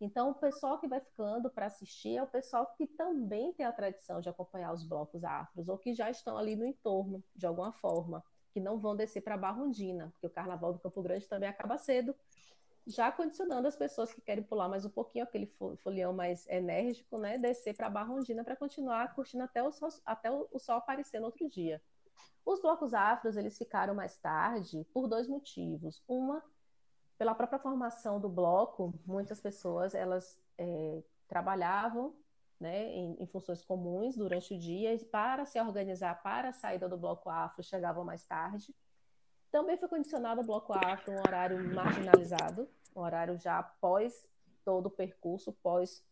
Então, o pessoal que vai ficando para assistir é o pessoal que também tem a tradição de acompanhar os blocos afros, ou que já estão ali no entorno, de alguma forma, que não vão descer para Barrondina, porque o Carnaval do Campo Grande também acaba cedo. Já condicionando as pessoas que querem pular mais um pouquinho, aquele folião mais enérgico, né, descer para a Barra Ondina para continuar curtindo até o, sol, até o sol aparecer no outro dia. Os blocos afros, eles ficaram mais tarde por dois motivos. Uma, pela própria formação do bloco, muitas pessoas, elas é, trabalhavam né, em, em, funções comuns durante o dia e para se organizar para a saída do bloco afro chegavam mais tarde. Também foi condicionado o bloco afro um horário marginalizado, um horário já após todo o percurso, pós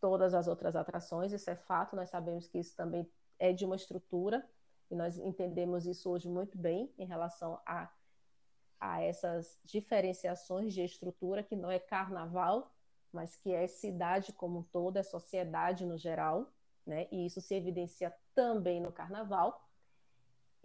todas as outras atrações. Isso é fato, nós sabemos que isso também é de uma estrutura e nós entendemos isso hoje muito bem em relação a, a essas diferenciações de estrutura, que não é carnaval, mas que é cidade como um todo, é sociedade no geral, né? e isso se evidencia também no carnaval.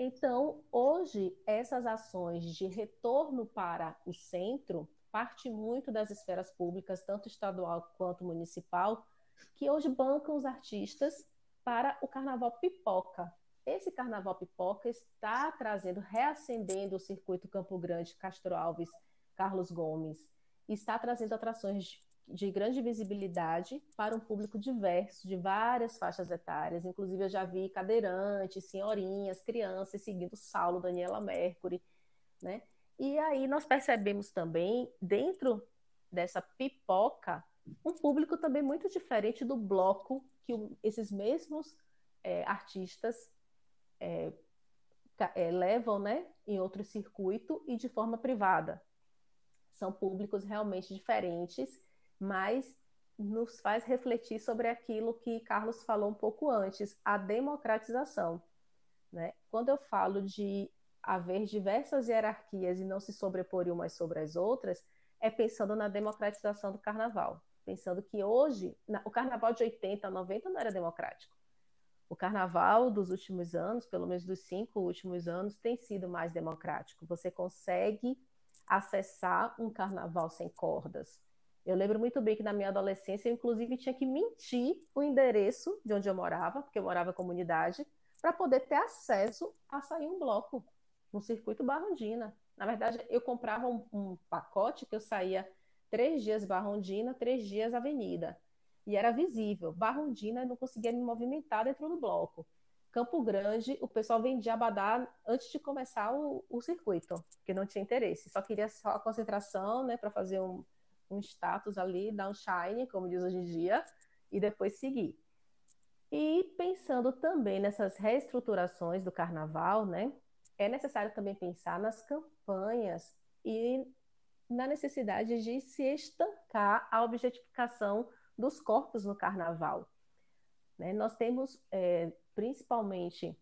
Então, hoje, essas ações de retorno para o centro parte muito das esferas públicas, tanto estadual quanto municipal, que hoje bancam os artistas para o carnaval pipoca. Esse carnaval pipoca está trazendo, reacendendo o circuito Campo Grande, Castro Alves, Carlos Gomes, está trazendo atrações de grande visibilidade para um público diverso, de várias faixas etárias. Inclusive, eu já vi cadeirantes, senhorinhas, crianças seguindo Saulo, Daniela Mercury, né? E aí nós percebemos também, dentro dessa pipoca, um público também muito diferente do bloco que esses mesmos é, artistas é, é, levam né, em outro circuito e de forma privada. São públicos realmente diferentes mas nos faz refletir sobre aquilo que Carlos falou um pouco antes, a democratização. Né? Quando eu falo de haver diversas hierarquias e não se sobrepor umas sobre as outras, é pensando na democratização do carnaval. Pensando que hoje, o carnaval de 80, 90 não era democrático. O carnaval dos últimos anos, pelo menos dos cinco últimos anos, tem sido mais democrático. Você consegue acessar um carnaval sem cordas. Eu lembro muito bem que na minha adolescência eu, inclusive, tinha que mentir o endereço de onde eu morava, porque eu morava em comunidade, para poder ter acesso a sair um bloco no circuito Barrondina. Na verdade, eu comprava um, um pacote que eu saía três dias Barrondina, três dias Avenida. E era visível. Barrondina, não conseguia me movimentar dentro do bloco. Campo Grande, o pessoal vendia abadá antes de começar o, o circuito, porque não tinha interesse. Só queria só a concentração, né, para fazer um, um status ali, dar um shine, como diz hoje em dia, e depois seguir. E pensando também nessas reestruturações do carnaval, né, é necessário também pensar nas campanhas e na necessidade de se estancar a objetificação dos corpos no carnaval. Né? Nós temos, é, principalmente,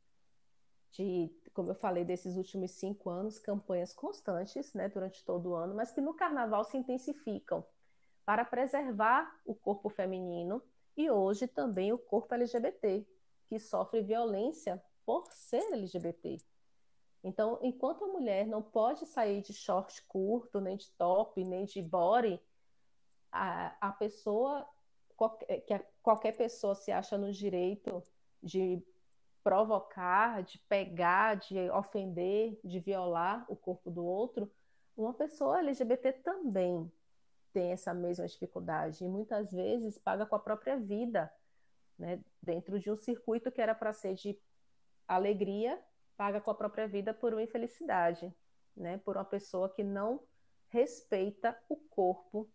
de como eu falei, desses últimos cinco anos, campanhas constantes né, durante todo o ano, mas que no carnaval se intensificam para preservar o corpo feminino e hoje também o corpo LGBT, que sofre violência por ser LGBT. Então, enquanto a mulher não pode sair de short curto, nem de top, nem de body, a, a pessoa, qualquer, que a, qualquer pessoa se acha no direito de provocar, de pegar, de ofender, de violar o corpo do outro, uma pessoa LGBT também tem essa mesma dificuldade e muitas vezes paga com a própria vida, né? Dentro de um circuito que era para ser de alegria, paga com a própria vida por uma infelicidade, né? Por uma pessoa que não respeita o corpo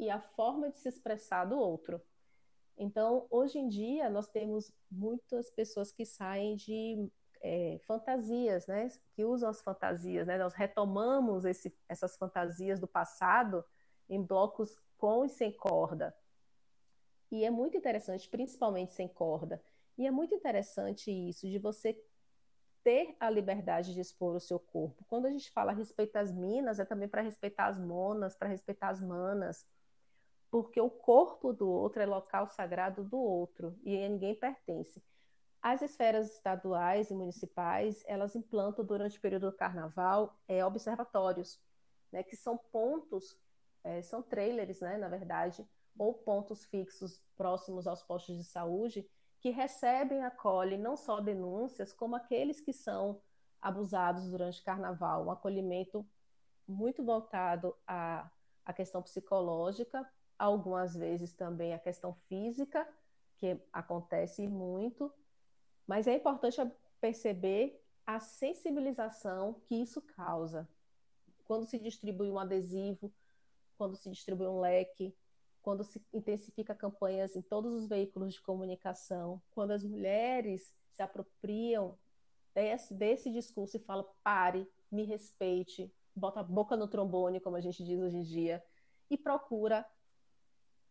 e a forma de se expressar do outro. Então, hoje em dia, nós temos muitas pessoas que saem de é, fantasias, né? Que usam as fantasias, né? Nós retomamos esse, essas fantasias do passado em blocos com e sem corda. E é muito interessante, principalmente sem corda. E é muito interessante isso, de você ter a liberdade de expor o seu corpo. Quando a gente fala a respeito das minas, é também para respeitar as monas, para respeitar as manas porque o corpo do outro é local sagrado do outro e a ninguém pertence. As esferas estaduais e municipais, elas implantam durante o período do carnaval é, observatórios, né, que são pontos, é, são trailers, né, na verdade, ou pontos fixos próximos aos postos de saúde, que recebem e acolhem não só denúncias, como aqueles que são abusados durante o carnaval, um acolhimento muito voltado a a questão psicológica, algumas vezes também a questão física, que acontece muito, mas é importante perceber a sensibilização que isso causa. Quando se distribui um adesivo, quando se distribui um leque, quando se intensifica campanhas em todos os veículos de comunicação, quando as mulheres se apropriam desse, desse discurso e falam: pare, me respeite, bota a boca no trombone, como a gente diz hoje em dia, e procura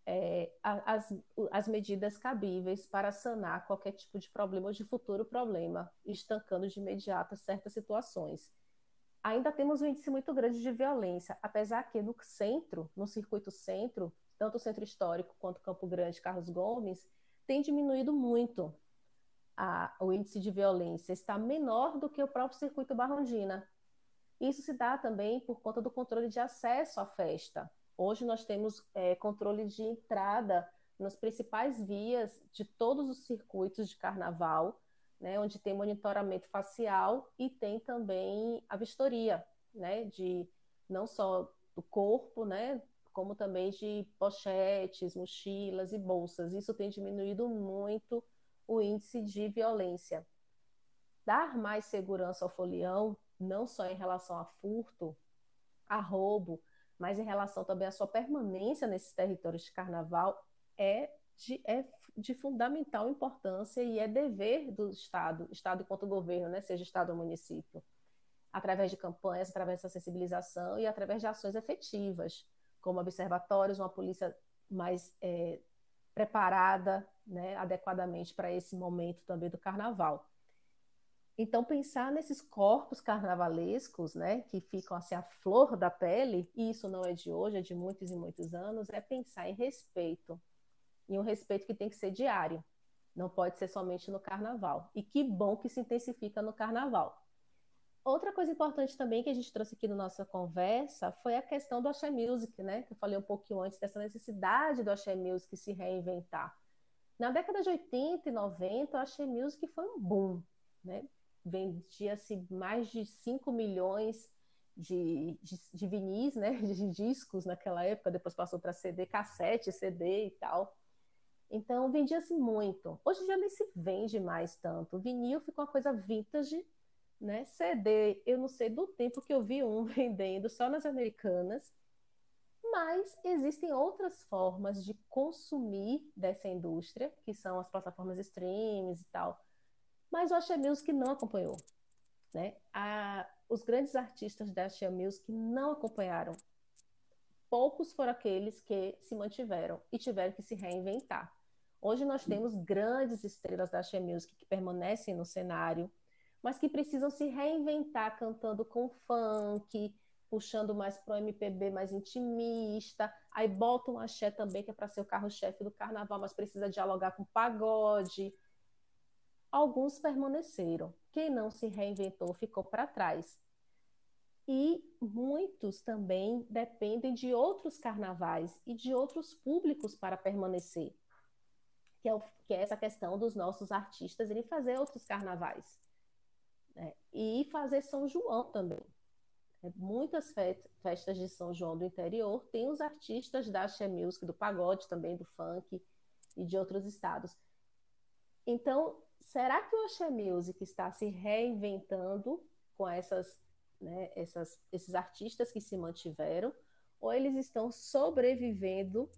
é, as, as medidas cabíveis para sanar qualquer tipo de problema ou de futuro problema, estancando de imediato certas situações. Ainda temos um índice muito grande de violência, apesar que no centro, no circuito centro, tanto o Centro Histórico quanto Campo Grande, Carlos Gomes, tem diminuído muito a, o índice de violência, está menor do que o próprio Circuito Barrondina. Isso se dá também por conta do controle de acesso à festa. Hoje nós temos é, controle de entrada nas principais vias de todos os circuitos de carnaval, né, onde tem monitoramento facial e tem também a vistoria, né, de não só do corpo, né, como também de pochetes, mochilas e bolsas. Isso tem diminuído muito o índice de violência. Dar mais segurança ao folião, não só em relação a furto, a roubo, mas em relação também à sua permanência nesses territórios de carnaval, é de, é de fundamental importância e é dever do Estado, Estado enquanto governo, né, seja Estado ou município, através de campanhas, através dessa sensibilização e através de ações efetivas como observatórios, uma polícia mais é, preparada né, adequadamente para esse momento também do carnaval. Então, pensar nesses corpos carnavalescos, né, que ficam assim a flor da pele, e isso não é de hoje, é de muitos e muitos anos, é pensar em respeito. E um respeito que tem que ser diário, não pode ser somente no carnaval. E que bom que se intensifica no carnaval. Outra coisa importante também que a gente trouxe aqui na nossa conversa foi a questão do Axé Music, né? Que eu falei um pouquinho antes dessa necessidade do Axé Music se reinventar. Na década de 80 e 90, o Axé Music foi um boom, né? Vendia-se mais de 5 milhões de, de, de vinis, né? De discos naquela época, depois passou para CD, cassete, CD e tal. Então, vendia-se muito. Hoje já nem se vende mais tanto. Vinil ficou uma coisa vintage né? CD, eu não sei do tempo que eu vi um vendendo só nas americanas, mas existem outras formas de consumir dessa indústria, que são as plataformas streams e tal. Mas o Axé Music não acompanhou. Né? A, os grandes artistas da Axé Music não acompanharam. Poucos foram aqueles que se mantiveram e tiveram que se reinventar. Hoje nós temos grandes estrelas da Axé Music que permanecem no cenário, mas que precisam se reinventar cantando com funk, puxando mais pro MPB mais intimista, aí botam um axé também, que é para ser o carro-chefe do carnaval, mas precisa dialogar com pagode. Alguns permaneceram. Quem não se reinventou ficou para trás. E muitos também dependem de outros carnavais e de outros públicos para permanecer. Que é, o, que é essa questão dos nossos artistas irem fazer outros carnavais. Né? E fazer São João também. É, muitas festas de São João do interior têm os artistas da Axé Music, do pagode também, do funk e de outros estados. Então, será que o Axé Music está se reinventando com essas, né, essas, esses artistas que se mantiveram? Ou eles estão sobrevivendo,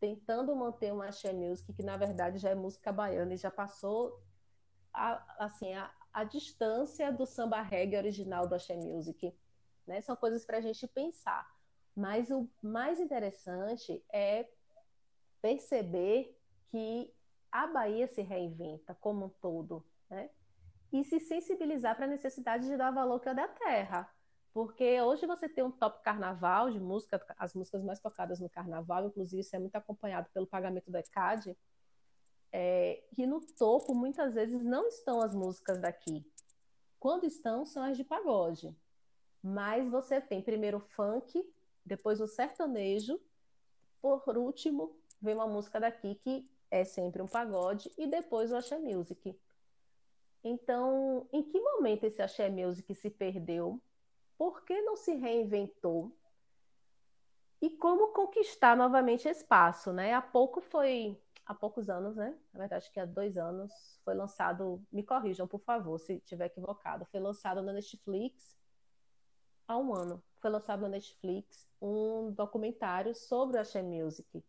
tentando manter uma Axé Music que, na verdade, já é música baiana e já passou a, assim, a, a distância do samba reggae original do Axé Music. Né? São coisas para a gente pensar. Mas o mais interessante é perceber que a Bahia se reinventa como um todo, né? E se sensibilizar para a necessidade de dar valor que é da terra. Porque hoje você tem um top carnaval de música, as músicas mais tocadas no carnaval, inclusive isso é muito acompanhado pelo pagamento do ECAD, é, no topo muitas vezes não estão as músicas daqui. Quando estão, são as de pagode. Mas você tem primeiro o funk, depois o sertanejo, por último vem uma música daqui que é sempre um pagode e depois o axé music. Então, em que momento esse axé music se perdeu? Por que não se reinventou? E como conquistar novamente espaço, né? Há pouco foi, há poucos anos, né? Na verdade, acho que há dois anos foi lançado, me corrijam, por favor, se estiver equivocado, foi lançado na Netflix há um ano. Foi lançado na Netflix um documentário sobre o Axé Music.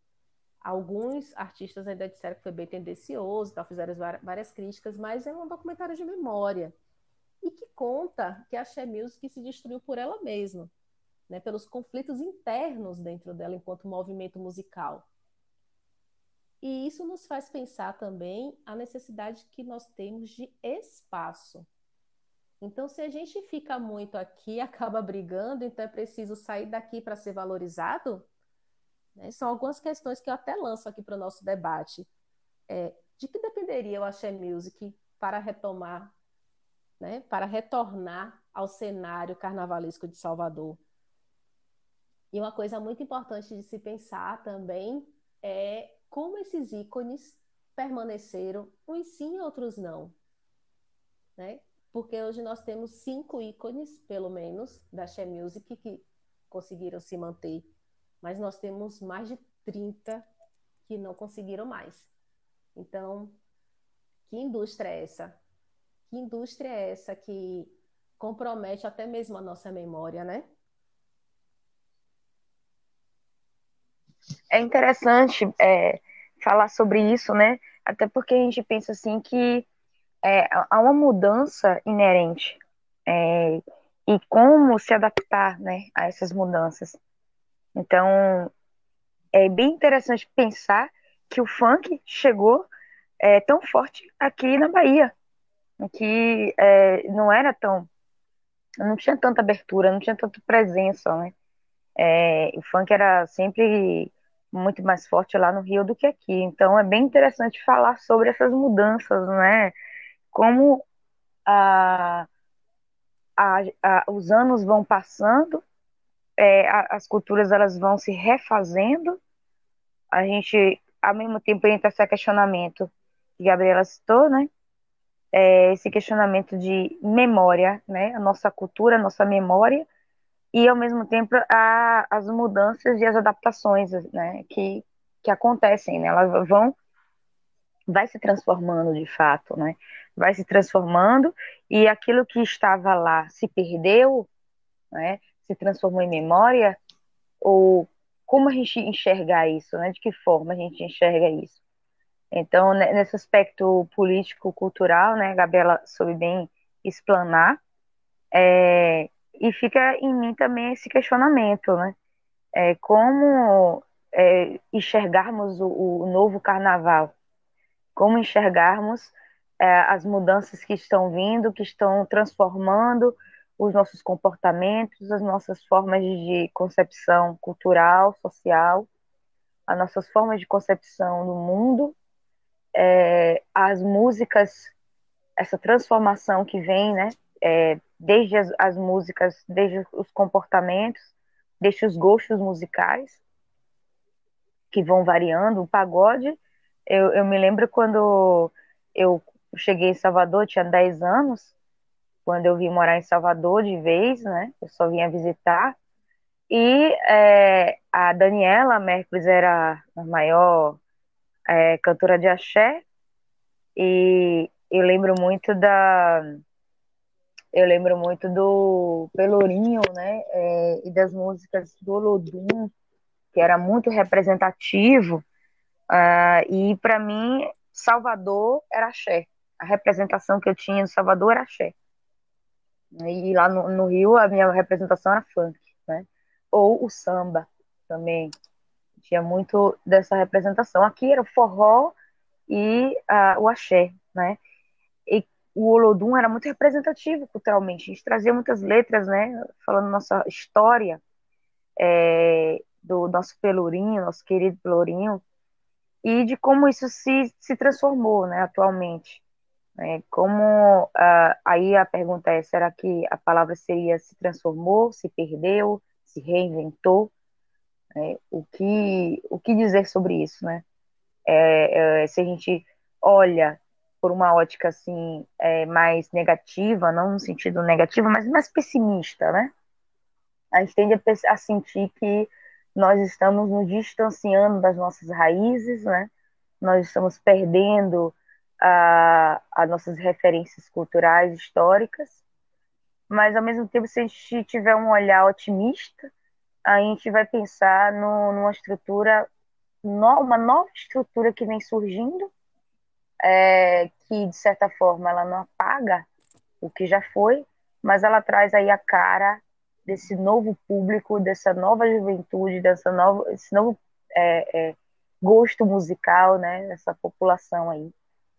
Alguns artistas ainda disseram que foi bem tendencioso, tal, fizeram várias críticas, mas é um documentário de memória e que conta que a Axé Music se destruiu por ela mesma, né, pelos conflitos internos dentro dela enquanto movimento musical. E isso nos faz pensar também a necessidade que nós temos de espaço. Então, se a gente fica muito aqui, acaba brigando, então é preciso sair daqui para ser valorizado? Né? São algumas questões que eu até lanço aqui para o nosso debate. É, de que dependeria o Axé Music para retomar né, para retornar ao cenário carnavalesco de Salvador. E uma coisa muito importante de se pensar também é como esses ícones permaneceram, uns sim, outros não. Né? Porque hoje nós temos cinco ícones, pelo menos, da She Music que conseguiram se manter, mas nós temos mais de 30 que não conseguiram mais. Então, que indústria é essa? Que indústria é essa que compromete até mesmo a nossa memória, né? É interessante é, falar sobre isso, né? Até porque a gente pensa assim que é, há uma mudança inerente é, e como se adaptar, né, a essas mudanças. Então, é bem interessante pensar que o funk chegou é, tão forte aqui na Bahia que é, não era tão. não tinha tanta abertura, não tinha tanta presença, né? É, o funk era sempre muito mais forte lá no Rio do que aqui. Então é bem interessante falar sobre essas mudanças, né? Como a, a, a os anos vão passando, é, as culturas elas vão se refazendo. A gente, ao mesmo tempo, entra esse questionamento que a Gabriela citou, né? é, esse questionamento de memória, né? A nossa cultura, a nossa memória, e ao mesmo tempo a, as mudanças e as adaptações, né? Que, que acontecem, né? Elas vão vai se transformando de fato, né? Vai se transformando e aquilo que estava lá se perdeu, né? Se transformou em memória ou como a gente enxergar isso, né? De que forma a gente enxerga isso? Então, nesse aspecto político-cultural, né, Gabriela soube bem explanar, é, e fica em mim também esse questionamento, né, é, como é, enxergarmos o, o, novo carnaval, como enxergarmos é, as mudanças que estão vindo, que estão transformando os nossos comportamentos, as nossas formas de concepção cultural, social, as nossas formas de concepção do mundo é, as músicas, essa transformação que vem, né? É, desde as, as, músicas, desde os comportamentos, desde os gostos musicais, que vão variando. O pagode, eu, eu me lembro quando eu cheguei em Salvador, tinha 10 anos, quando eu vim morar em Salvador de vez, né? Eu só vinha visitar. E é, a Daniela Mercury era a maior é, cantora de axé, e eu lembro muito da. Eu lembro muito do Pelourinho, né? É, e das músicas do Olodum, que era muito representativo. Uh, e para mim, Salvador era axé. A representação que eu tinha em Salvador era axé. E lá no, no Rio, a minha representação era funk, né? Ou o samba também tinha muito dessa representação. Aqui era o forró e uh, o axé, né? E o Olodum era muito representativo culturalmente. A gente trazia muitas letras, né? Falando nossa história é, do nosso Pelourinho, nosso querido Pelourinho, e de como isso se, se transformou, né? Atualmente. É, como uh, aí a pergunta é: será que a palavra seria se transformou, se perdeu, se reinventou? Né? O, que, o que dizer sobre isso, né? É, é, se a gente olha por uma ótica assim é, mais negativa, não no sentido negativo, mas mais pessimista, né? A gente tende a, a sentir que nós estamos nos distanciando das nossas raízes, né? Nós estamos perdendo as nossas referências culturais, históricas, mas ao mesmo tempo, se a gente tiver um olhar otimista, a gente vai pensar no, numa estrutura, uma nova estrutura que vem surgindo, é, que de certa forma ela não apaga o que já foi, mas ela traz aí a cara desse novo público, dessa nova juventude, dessa nova, esse novo é, é, gosto musical, né, dessa população aí.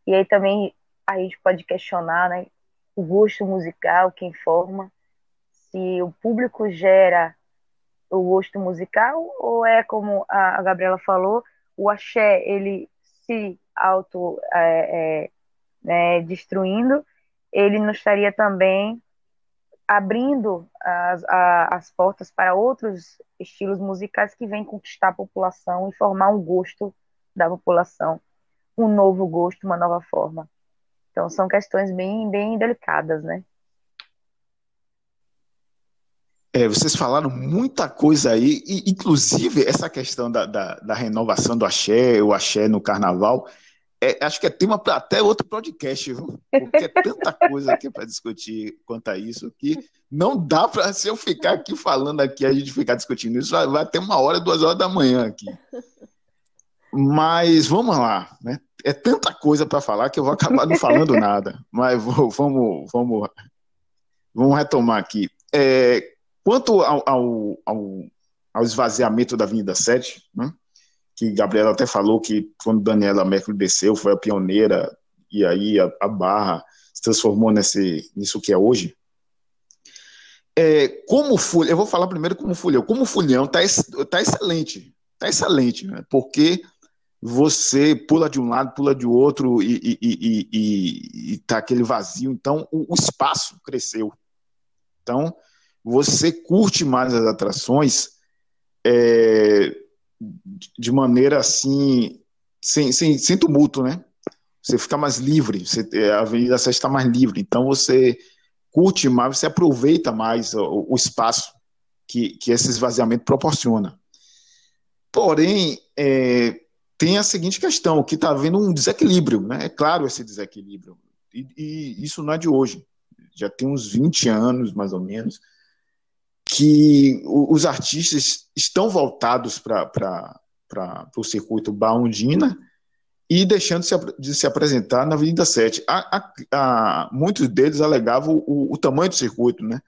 E aí também a gente pode questionar, né, o gosto musical, quem forma, se o público gera o gosto musical ou é como a Gabriela falou, o axé ele se auto é, é, né, destruindo, ele não estaria também abrindo as, a, as portas para outros estilos musicais que vêm conquistar a população e formar um gosto da população, um novo gosto, uma nova forma. Então são questões bem, bem delicadas, né? É, vocês falaram muita coisa aí, e, inclusive essa questão da, da, da, renovação do axé, o axé no carnaval, é, acho que é tema para até outro podcast, viu? porque é tanta coisa aqui para discutir quanto a isso que não dá para, se eu ficar aqui falando aqui, a gente ficar discutindo isso, vai, vai uma hora, duas horas da manhã aqui. Mas vamos lá, né? É tanta coisa para falar que eu vou acabar não falando nada. Mas vou, vamos, vamos, vamos retomar aqui. É, quanto ao, ao, ao, ao, esvaziamento da Avenida 7, né? que Gabriela até falou que quando Daniela Mercury desceu, foi a pioneira, e aí a, a Barra se transformou nesse, nisso que é hoje. É, como Fulhão, eu vou falar primeiro como Fulhão. Como Fulhão está tá excelente, está excelente, né? porque você pula de um lado, pula de outro e, e, e, e, e tá aquele vazio. Então, o, o, espaço cresceu. Então, você curte mais as atrações é, de maneira assim, sem, sem, sem tumulto, né? Você fica mais livre, você, a Avenida 7 está mais livre. Então, você curte mais, você aproveita mais o, o espaço que, que esse esvaziamento proporciona. Porém, é, tem a seguinte questão, que está havendo um desequilíbrio, né? É claro esse desequilíbrio. E, e, isso não é de hoje. Já tem uns 20 anos, mais ou menos, que os artistas estão voltados para o circuito Baundina e deixando de se, apresentar na Avenida 7. A, a, a, muitos deles alegavam o, o, tamanho do circuito, né?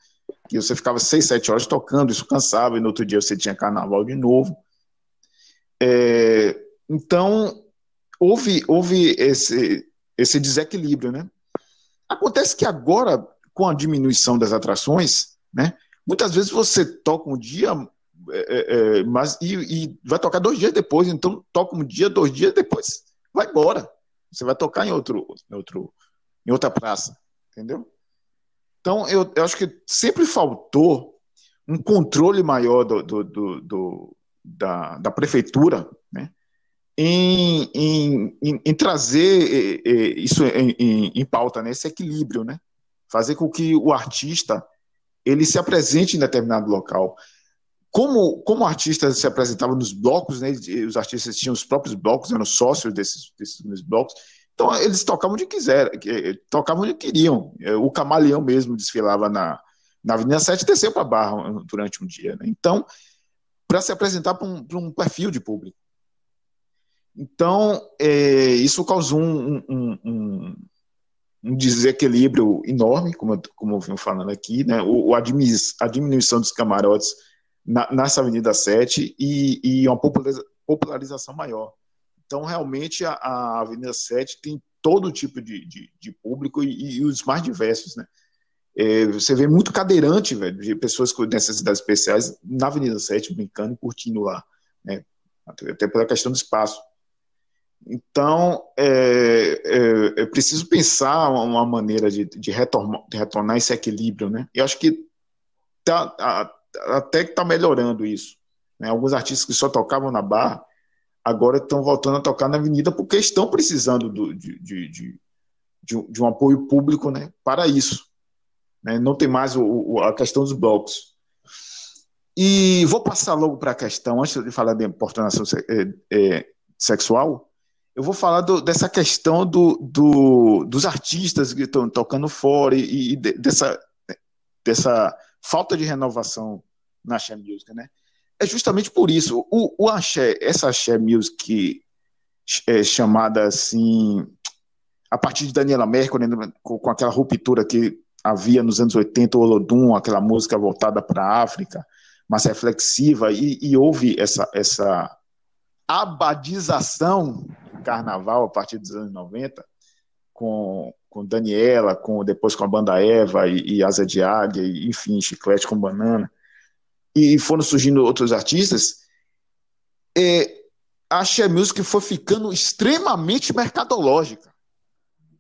Que você ficava seis, sete horas tocando, isso cansava, e no outro dia você tinha carnaval de novo. É, então, houve, houve esse, esse desequilíbrio, né? Acontece que agora, com a diminuição das atrações, né? Muitas vezes você toca um dia, é, é, é, mas e, e, vai tocar dois dias depois, então toca um dia, dois dias depois, vai embora. Você vai tocar em outro, em outro, em outra praça, entendeu? Então eu, eu acho que sempre faltou um controle maior do, do, do, do da, da prefeitura, né? Em, em, em, em trazer eh, eh, isso em, pauta, né? esse equilíbrio, né? fazer com que o artista ele se apresente em determinado local. Como, como o artista se apresentava nos blocos, né? os artistas tinham os próprios blocos, eram sócios desses, desses blocos, então eles tocavam onde quiseram, eh, tocavam onde queriam. O camaleão mesmo desfilava na, na Avenida 7 e desceu para a Barra durante um dia. Né? Então, para se apresentar para um, um perfil de público. Então, é, isso causou um, um, um, um, desequilíbrio enorme, como eu, como eu falando aqui, né? o, o a diminuição dos camarotes na, nessa Avenida 7 e, e uma popularização maior. Então, realmente, a, a Avenida 7 tem todo tipo de, de, de público e, e, os mais diversos, né? É, você vê muito cadeirante, velho, de pessoas com necessidades especiais na Avenida 7, brincando e curtindo lá, né? Até pela questão do espaço. Então, é, é, é, preciso pensar uma maneira de, de, retornar, de retornar esse equilíbrio, né? E acho que tá, até que está melhorando isso. Né? Alguns artistas que só tocavam na Barra, agora estão voltando a tocar na Avenida porque estão precisando do, de, de, de, de, um apoio público né, para isso. Né? Não tem mais o, o, a questão dos blocos. E vou passar logo para a questão, antes de falar da importância é, é, sexual, eu vou falar do, dessa questão do, do, dos artistas que estão tocando fora e, e dessa, dessa falta de renovação na Axé Music, né? É justamente por isso. O, o Axé, essa Axé Music é, chamada assim, a partir de Daniela Mercury, né, com, com aquela ruptura que havia nos anos 80, o Olodum, aquela música voltada para a África, mas reflexiva, e, e houve essa, essa abadização do carnaval a partir dos anos 90, com, com Daniela, com depois com a banda Eva e, e Asa de Águia, e, enfim, Chiclete com Banana, e foram surgindo outros artistas, é, a Axé Music foi ficando extremamente mercadológica.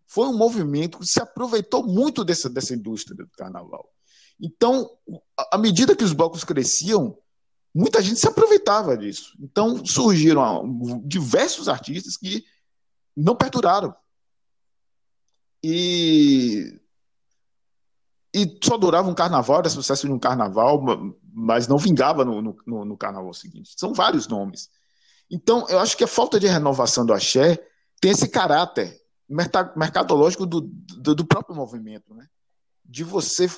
Foi um movimento que se aproveitou muito dessa, dessa indústria do carnaval. Então, à medida que os blocos cresciam, muita gente se aproveitava disso. Então, surgiram diversos artistas que não perduraram. E, e só durava um carnaval, era sucesso de um carnaval, mas não vingava no, no, no carnaval seguinte. São vários nomes. Então, eu acho que a falta de renovação do axé tem esse caráter mercadológico do, do, do próprio movimento, né? de você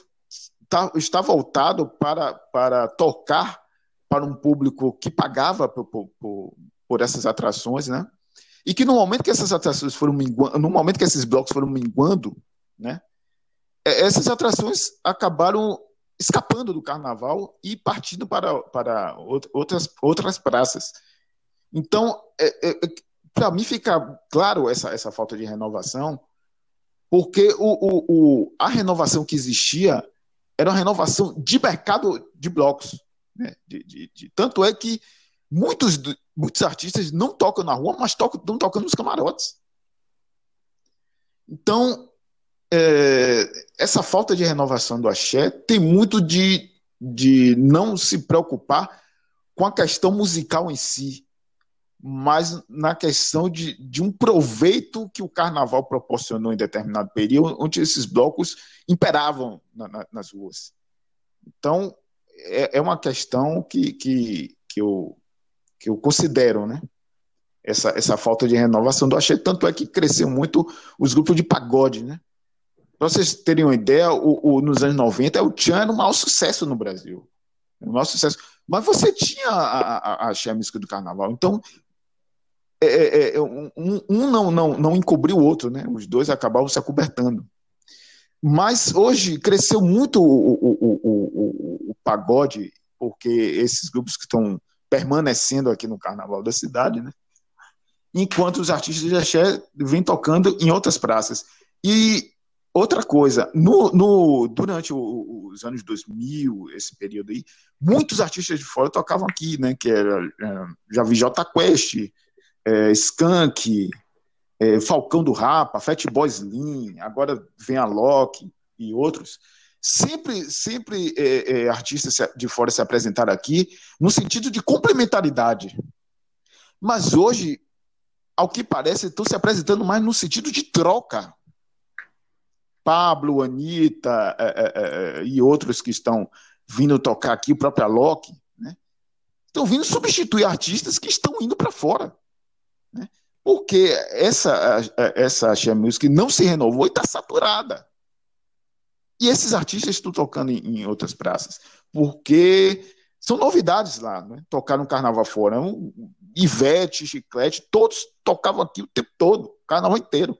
tá, estar voltado para, para tocar para um público que pagava por, por, por, essas atrações, né? E que no momento que essas atrações foram minguando, no momento que esses blocos foram minguando, né? Essas atrações acabaram escapando do carnaval e partindo para, para outras, outras praças. Então, é, é, para mim fica claro essa, essa falta de renovação, porque o, o, o, a renovação que existia era uma renovação de mercado de blocos. Né? De, de, de, tanto é que muitos, muitos artistas não tocam na rua, mas tocam, estão tocando nos camarotes. Então, é, essa falta de renovação do axé tem muito de, de não se preocupar com a questão musical em si, mas na questão de, de um proveito que o carnaval proporcionou em determinado período, onde esses blocos imperavam na, na, nas ruas. Então, é, é, uma questão que, que, que, eu, que eu considero, né? Essa, essa falta de renovação do axé, tanto é que cresceu muito os grupos de pagode, né? Para vocês terem uma ideia, o, o, nos anos 90, o Tchan era um maior sucesso no Brasil. Um maior sucesso. Mas você tinha a, a, a, a música do carnaval. Então, é, é, é um, um, não, não, não encobriu o outro, né? Os dois acabavam se acobertando. Mas hoje cresceu muito o, o, o, o, pagode, porque esses grupos que estão permanecendo aqui no Carnaval da cidade, né? Enquanto os artistas de axé vêm tocando em outras praças. E outra coisa, no, no, durante os anos 2000, esse período aí, muitos artistas de fora tocavam aqui, né? Que era, é, já vi J Quest, é, Skank, é, Falcão do Rapa, Fat Boy Slim, agora vem a Loki e outros. Sempre, sempre é, é, artistas de fora se apresentaram aqui no sentido de complementaridade. Mas hoje, ao que parece, estão se apresentando mais no sentido de troca. Pablo, Anitta é, é, e outros que estão vindo tocar aqui, o próprio Alok, né? estão vindo substituir artistas que estão indo para fora. Né? Porque essa, essa Music não se renovou e está saturada. E esses artistas estão tocando em, em, outras praças, porque são novidades lá, né? tocar no carnaval fora. Um, Ivete, Chiclete, todos tocavam aqui o tempo todo, o carnaval inteiro.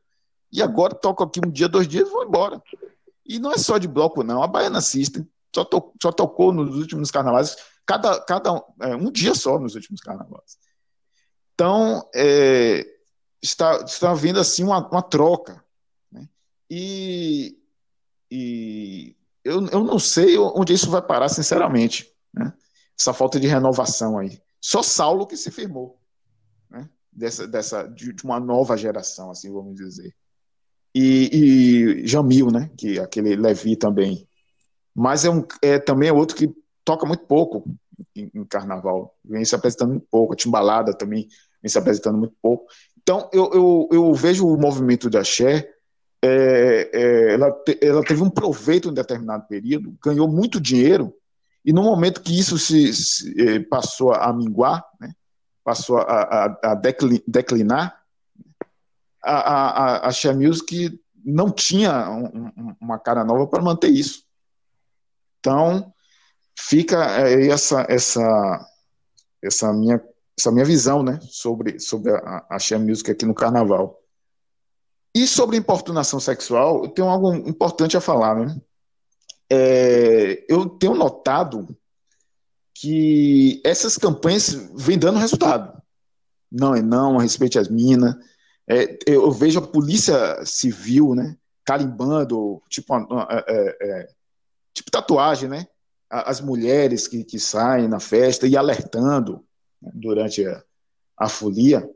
E agora tocam aqui um dia, dois dias e vão embora. E não é só de bloco, não. A Baiana System só, to, só tocou nos últimos carnavais, cada, cada é, um dia só nos últimos carnavais. Então, é, está, está havendo assim uma, uma troca. Né? E, e eu, eu não sei onde isso vai parar, sinceramente. Né? Essa falta de renovação aí. Só Saulo que se firmou. Né? Dessa, dessa, de, de uma nova geração, assim, vamos dizer. E, e Jamil, né? Que aquele Levi também. Mas é, um, é também é outro que toca muito pouco em, em carnaval. Vem se apresentando muito pouco. A Timbalada também vem se apresentando muito pouco. Então, eu, eu, eu vejo o movimento da Xé, é, é, ela, te, ela teve um proveito em determinado período, ganhou muito dinheiro E no momento que isso se, se eh, passou a minguar, né, passou a, a, a declinar, a, a, a Music não tinha um, uma cara nova para manter isso. Então, fica essa, essa, essa, minha, essa minha visão né, sobre, sobre a, a Share Music aqui no Carnaval. E sobre importunação sexual, eu tenho algo importante a falar. Né? É, eu tenho notado que essas campanhas vêm dando resultado. Não é não, a respeito às minas. É, eu vejo a polícia civil, né, carimbando, tipo, é, é, é, tipo tatuagem, né, as mulheres que, que saem na festa e alertando né, durante a, a folia,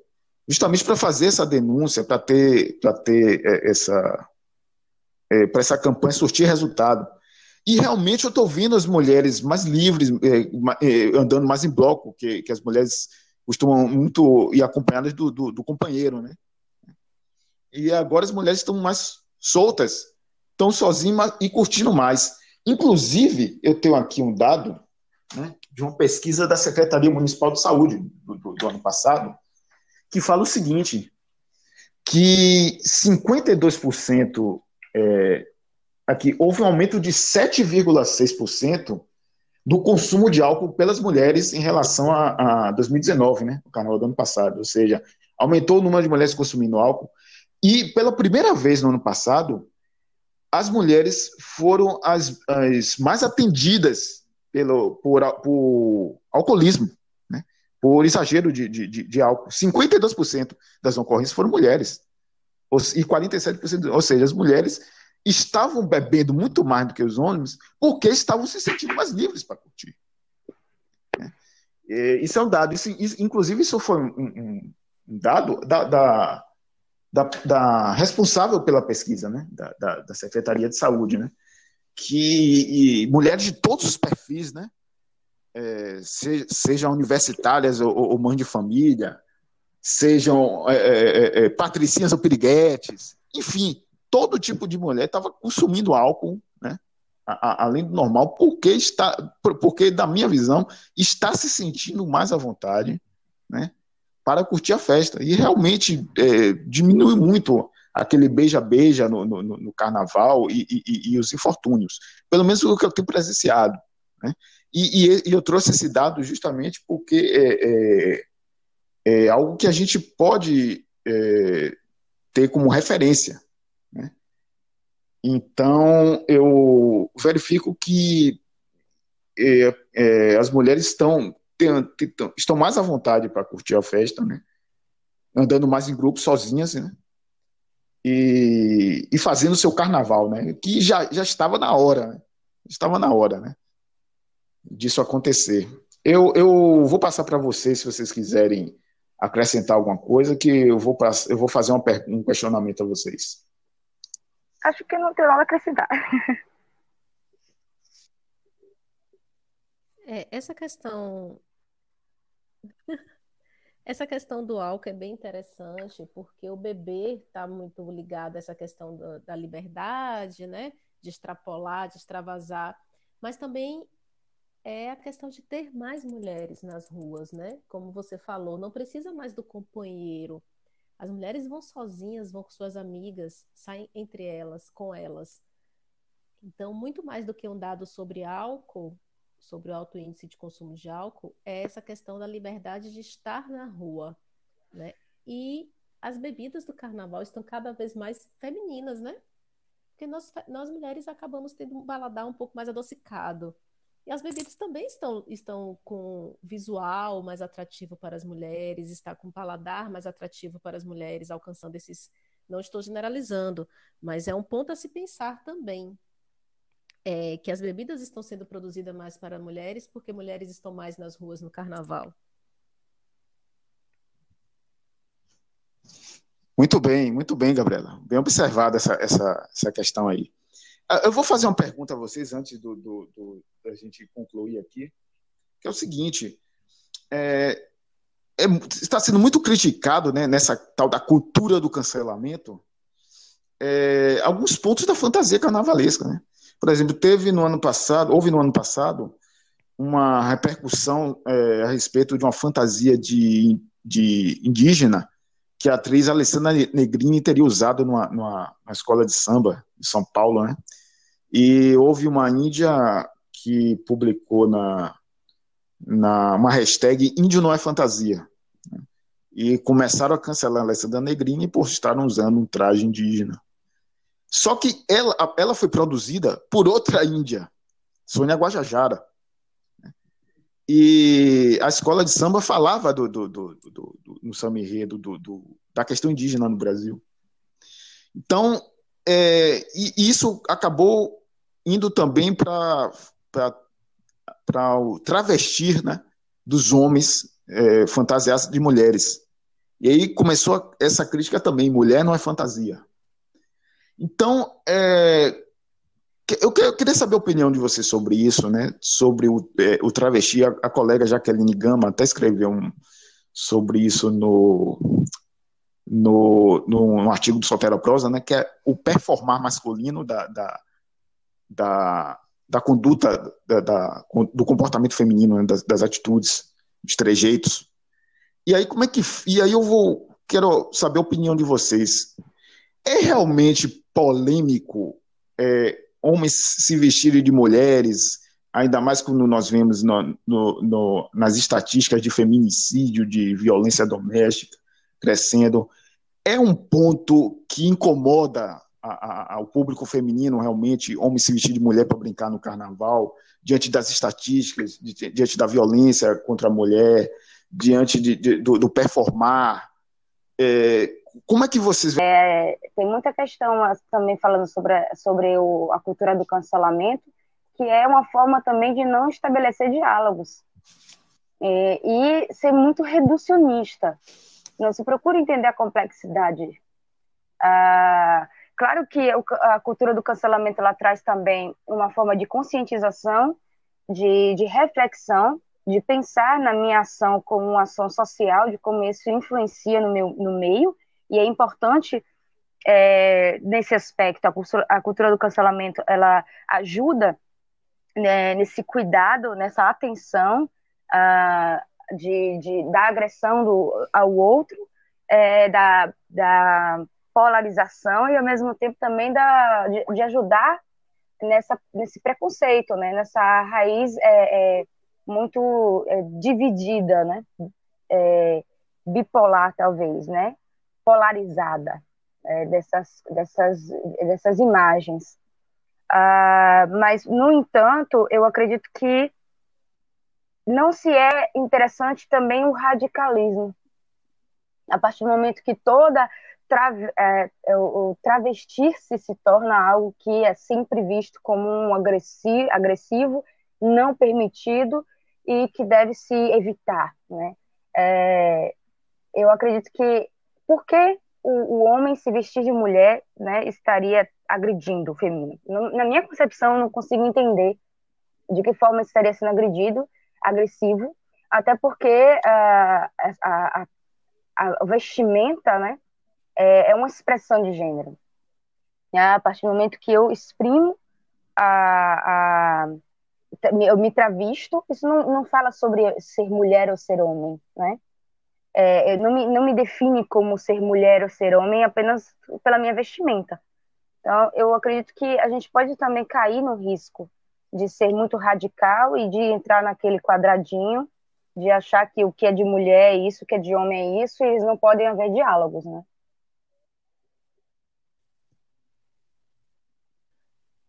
justamente para fazer essa denúncia, para ter, para ter é, essa, é, para essa campanha surtir resultado. E realmente eu estou vendo as mulheres mais livres, é, andando mais em bloco, que, que as mulheres costumam muito ir acompanhadas do, do, do companheiro, né? E agora as mulheres estão mais soltas, estão sozinhas e curtindo mais. Inclusive, eu tenho aqui um dado né, de uma pesquisa da Secretaria Municipal de Saúde do, do ano passado, que fala o seguinte: que 52% é, aqui houve um aumento de 7,6% do consumo de álcool pelas mulheres em relação a, a 2019, né, o carnaval do ano passado, ou seja, aumentou o número de mulheres consumindo álcool e pela primeira vez no ano passado, as mulheres foram as, as mais atendidas pelo, por, por alcoolismo? Por exagero de, de, de álcool. 52% das ocorrências foram mulheres. E 47%, ou seja, as mulheres estavam bebendo muito mais do que os homens porque estavam se sentindo mais livres para curtir. Né? Isso é um dado. Isso, inclusive, isso foi um, um, um dado da, da da, da responsável pela pesquisa, né, da, da, da, Secretaria de Saúde, né, que mulheres de todos os perfis, né, é, se, sejam universitárias ou, ou mães de família, sejam é, é, é, é patricinhas ou piriguetes, enfim, todo tipo de mulher estava consumindo álcool, né, a, a, além do normal, porque está, porque da minha visão está se sentindo mais à vontade, né, para curtir a festa. E realmente é, diminui muito aquele beija-beija no, no, no, carnaval e, e, e, os infortúnios. Pelo menos o que eu tenho presenciado. Né? E, e, eu trouxe esse dado justamente porque é, é, é algo que a gente pode é, ter como referência. Né? Então, eu verifico que é, é, as mulheres estão estão mais à vontade para curtir a festa, né? Andando mais em grupo, sozinhas, né? E, e fazendo o seu carnaval, né? Que já, já estava na hora, né? Estava na hora, né? Disso acontecer. Eu, eu vou passar para vocês, se vocês quiserem acrescentar alguma coisa, que eu vou, eu vou fazer uma, um questionamento a vocês. Acho que não tem nada a acrescentar. É, essa questão essa questão do álcool é bem interessante, porque o bebê está muito ligado a essa questão da, da liberdade, né? De extrapolar, de extravasar, mas também é a questão de ter mais mulheres nas ruas, né? Como você falou, não precisa mais do companheiro. As mulheres vão sozinhas, vão com suas amigas, saem entre elas, com elas. Então, muito mais do que um dado sobre álcool, sobre o alto índice de consumo de álcool é essa questão da liberdade de estar na rua, né? E as bebidas do carnaval estão cada vez mais femininas, né? Porque nós, nós mulheres acabamos tendo um paladar um pouco mais adocicado. E as bebidas também estão, estão com visual mais atrativo para as mulheres, está com paladar mais atrativo para as mulheres, alcançando esses. Não estou generalizando, mas é um ponto a se pensar também, é, que as bebidas estão sendo produzidas mais para mulheres porque mulheres estão mais nas ruas no carnaval. Muito bem, muito bem, Gabriela. Bem observada essa, essa, essa questão aí. Ah, eu vou fazer uma pergunta a vocês antes do, do, do da gente concluir aqui, que é o seguinte: é, é, está sendo muito criticado né, nessa tal da cultura do cancelamento é, alguns pontos da fantasia carnavalesca, né? Por exemplo, teve no ano passado, houve no ano passado, uma repercussão é, a respeito de uma fantasia de, de indígena que a atriz Alessandra Negrini teria usado numa, numa, escola de samba de São Paulo, né? E houve uma índia que publicou na, na uma hashtag Índio não é fantasia. Né? E começaram a cancelar a Alessandra Negrini por estar usando um traje indígena. Só que ela, ela foi produzida por outra índia, Sônia Guajajara. E a escola de samba falava do, do, do, do, no samba enredo do, do, da questão indígena no Brasil. Então, é, e isso acabou indo também para o travestir né, dos homens é, fantasiados de mulheres. E aí começou essa crítica também: mulher não é fantasia. Então, é, eu, queria saber a opinião de você sobre isso, né? Sobre o, é, o travesti. A, a, colega Jaqueline Gama até escreveu um, sobre isso no, no, no, artigo do Soltero Prosa, né? Que é o performar masculino da, da, da, da conduta, da, da, do comportamento feminino, né? das, das atitudes, dos trejeitos. E aí, como é que. E aí eu vou. Quero saber a opinião de vocês. É realmente polêmico é, homens se vestirem de mulheres, ainda mais quando nós vemos no, no, no, nas estatísticas de feminicídio, de violência doméstica crescendo, é um ponto que incomoda o público feminino realmente, homem se vestir de mulher para brincar no carnaval, diante das estatísticas, diante da violência contra a mulher, diante de, de, do, do, performar. É, como é que vocês é, tem muita questão também falando sobre, sobre o, a cultura do cancelamento, que é uma forma também de não estabelecer diálogos é, e ser muito reducionista. Não se procura entender a complexidade. Ah, claro que a cultura do cancelamento ela traz também uma forma de conscientização, de, de reflexão, de pensar na minha ação como uma ação social, de como isso influencia no meu no meio. E é importante é, nesse aspecto, a cultura, a cultura, do cancelamento, ela ajuda né, nesse cuidado, nessa atenção uh, de, de, da agressão do, ao outro, é, da, da polarização e, ao mesmo tempo, também da, de, de ajudar nessa, nesse preconceito, né, nessa raiz é, é muito é, dividida, né, é, bipolar, talvez, né, polarizada é, dessas, dessas, dessas imagens. Uh, mas, no entanto, eu acredito que não se é interessante também o radicalismo. A partir do momento que toda tra é, é, o travestir-se se torna algo que é sempre visto como um agressivo, agressivo não permitido e que deve se evitar, né? É, eu acredito que por que o, o, homem se vestir de mulher né, estaria agredindo o feminino? Na minha concepção, não consigo entender de que forma estaria sendo agredido, agressivo, até porque uh, a, a, a, vestimenta né, é, é, uma expressão de gênero. A partir do momento que eu exprimo a, a eu me travisto, isso não, não fala sobre ser mulher ou ser homem, né? É, não, me, não me define como ser mulher ou ser homem apenas pela minha vestimenta. Então, eu acredito que a gente pode também cair no risco de ser muito radical e de entrar naquele quadradinho de achar que o que é de mulher é isso, o que é de homem é isso, e eles não podem haver diálogos, né?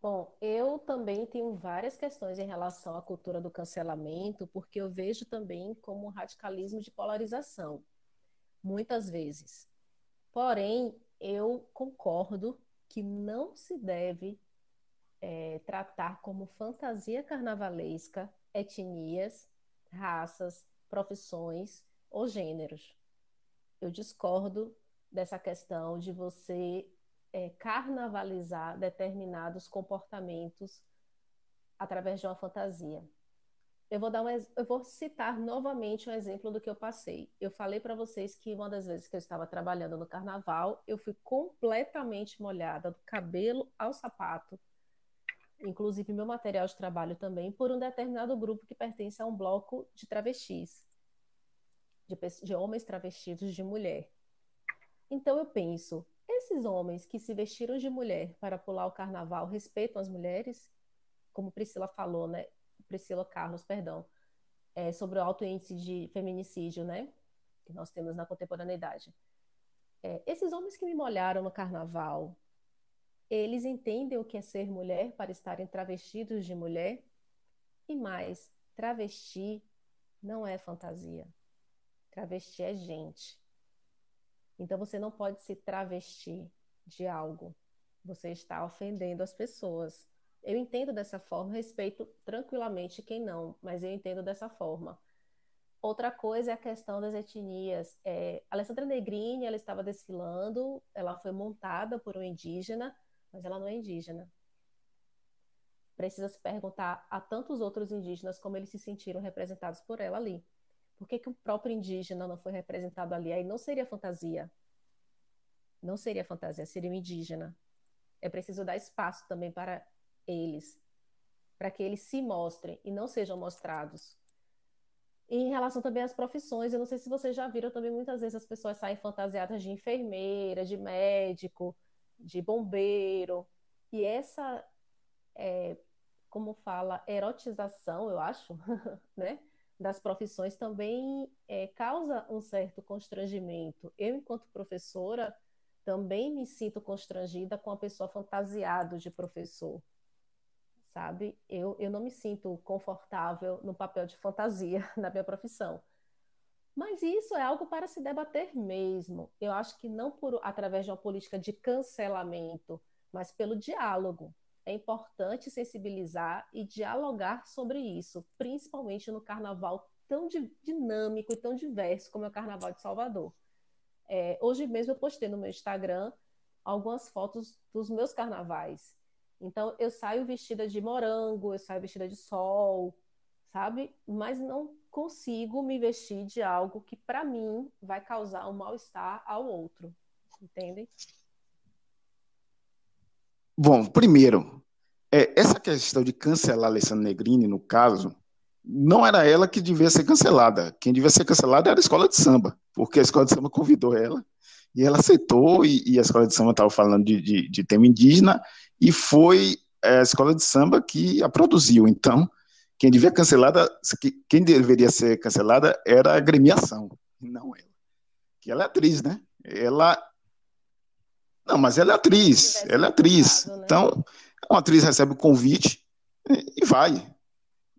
Bom, eu também tenho várias questões em relação à cultura do cancelamento, porque eu vejo também como um radicalismo de polarização, muitas vezes. Porém, eu concordo que não se deve é, tratar como fantasia carnavalesca etnias, raças, profissões ou gêneros. Eu discordo dessa questão de você é, carnavalizar determinados comportamentos através de uma fantasia. Eu vou, dar um, eu vou citar novamente um exemplo do que eu passei. Eu falei para vocês que uma das vezes que eu estava trabalhando no carnaval, eu fui completamente molhada, do cabelo ao sapato, inclusive meu material de trabalho também, por um determinado grupo que pertence a um bloco de travestis, de, de homens travestidos de mulher. Então eu penso, esses homens que se vestiram de mulher para pular o carnaval respeitam as mulheres? Como Priscila falou, né? Priscila Carlos, perdão, é, sobre o alto índice de feminicídio, né? Que nós temos na contemporaneidade. É, esses homens que me molharam no carnaval, eles entendem o que é ser mulher para estarem travestidos de mulher? E mais, travesti não é fantasia. Travesti é gente. Então você não pode se travestir de algo. Você está ofendendo as pessoas. Eu entendo dessa forma, respeito tranquilamente quem não, mas eu entendo dessa forma. Outra coisa é a questão das etnias. É, Alessandra Negrini, ela estava desfilando, ela foi montada por um indígena, mas ela não é indígena. Precisa se perguntar a tantos outros indígenas como eles se sentiram representados por ela ali. Por que, que o próprio indígena não foi representado ali? Aí não seria fantasia. Não seria fantasia, seria um indígena. É preciso dar espaço também para eles, para que eles se mostrem e não sejam mostrados. Em relação também às profissões, eu não sei se vocês já viram também, muitas vezes as pessoas saem fantasiadas de enfermeira, de médico, de bombeiro. E essa, é, como fala, erotização, eu acho, né? Das profissões também é, causa um certo constrangimento. Eu, enquanto professora, também me sinto constrangida com a pessoa fantasiado de professor, sabe? Eu, eu não me sinto confortável no papel de fantasia na minha profissão. Mas isso é algo para se debater mesmo. Eu acho que não por através de uma política de cancelamento, mas pelo diálogo. É importante sensibilizar e dialogar sobre isso, principalmente no carnaval tão dinâmico e tão diverso como é o Carnaval de Salvador. É, hoje mesmo eu postei no meu Instagram algumas fotos dos meus carnavais. Então eu saio vestida de morango, eu saio vestida de sol, sabe? Mas não consigo me vestir de algo que para mim vai causar um mal-estar ao outro. Entendem? Bom, primeiro, é, essa questão de cancelar a Alessandra Negrini, no caso, não era ela que devia ser cancelada. Quem devia ser cancelada era a escola de samba, porque a escola de samba convidou ela e ela aceitou. E, e a escola de samba estava falando de, de, de, tema indígena e foi é, a escola de samba que a produziu. Então, quem devia cancelada, quem deveria ser cancelada era a agremiação, não ela. Que ela é atriz, né? Ela não, mas ela é atriz, ela é atriz. Né? Então, uma atriz recebe o convite e vai.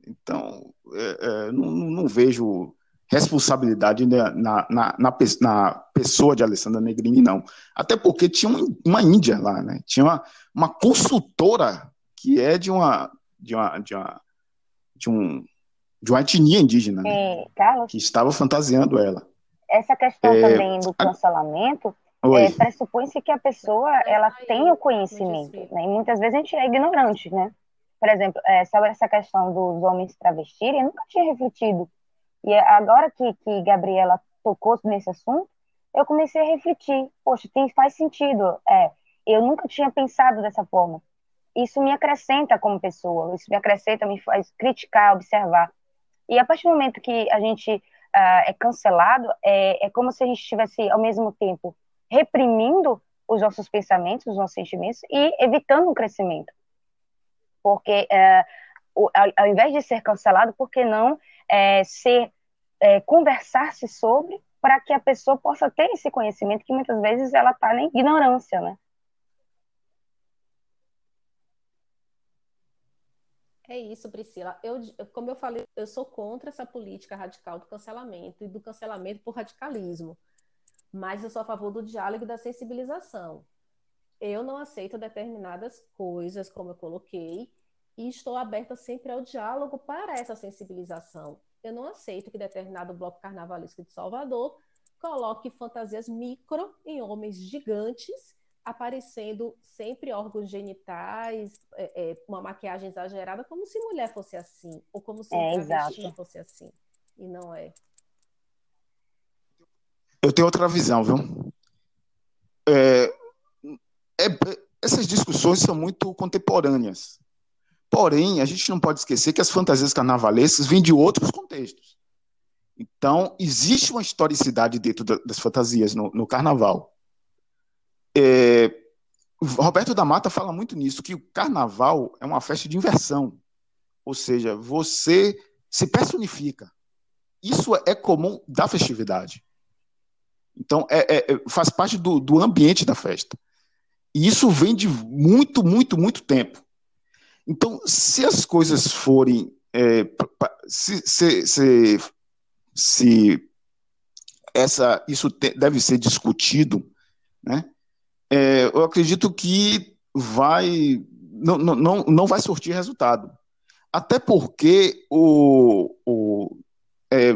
Então, é, é, não, não, vejo responsabilidade na, na, na, na, pessoa de Alessandra Negrini, não. Até porque tinha uma índia lá, né? Tinha uma, uma consultora que é de uma, de uma, de uma, de um, de uma etnia indígena, né? Carlos, que estava fantasiando ela. Essa questão é, também do cancelamento é, pressupõe-se que a pessoa ela tem o conhecimento, né? E muitas vezes a gente é ignorante, né? por exemplo, é, sobre essa questão dos homens travestirem, eu nunca tinha refletido. E agora que, que Gabriela tocou nesse assunto, eu comecei a refletir. Poxa, tem, faz sentido. É, eu nunca tinha pensado dessa forma. Isso me acrescenta como pessoa, isso me acrescenta, me faz criticar, observar. E a partir do momento que a gente uh, é cancelado, é, é como se a gente estivesse, ao mesmo tempo, reprimindo os nossos pensamentos, os nossos sentimentos e evitando o crescimento porque é, o, ao, ao, invés de ser cancelado, por que não é, ser é, conversar-se sobre para que a pessoa possa ter esse conhecimento que muitas vezes ela está na ignorância, né? É isso, Priscila. Eu, como eu falei, eu sou contra essa política radical do cancelamento e do cancelamento por radicalismo. Mas eu sou a favor do diálogo e da sensibilização eu não aceito determinadas coisas, como eu coloquei, e estou aberta sempre ao diálogo para essa sensibilização. Eu não aceito que determinado bloco carnavalesco de Salvador coloque fantasias micro em homens gigantes, aparecendo sempre órgãos genitais, é, é, uma maquiagem exagerada, como se mulher fosse assim, ou como se é, travesti fosse assim. E não é. Eu tenho outra visão, viu? É, é, essas discussões são muito contemporâneas, Porém, a gente não pode esquecer que as fantasias carnavalescas vêm de outros contextos. Então, existe uma historicidade dentro das fantasias no, no carnaval. É, Roberto da Mata fala muito nisso, que o carnaval é uma festa de inversão. Ou seja, você se personifica. Isso é comum da festividade. Então, é, é, é, faz parte do, do ambiente da festa. E isso vem de muito, muito, muito tempo. Então, se as coisas forem. É, se, se, se, se, essa, isso te, deve ser discutido, né? É, eu acredito que vai. Não, não, não vai surtir resultado. Até porque o, o, é,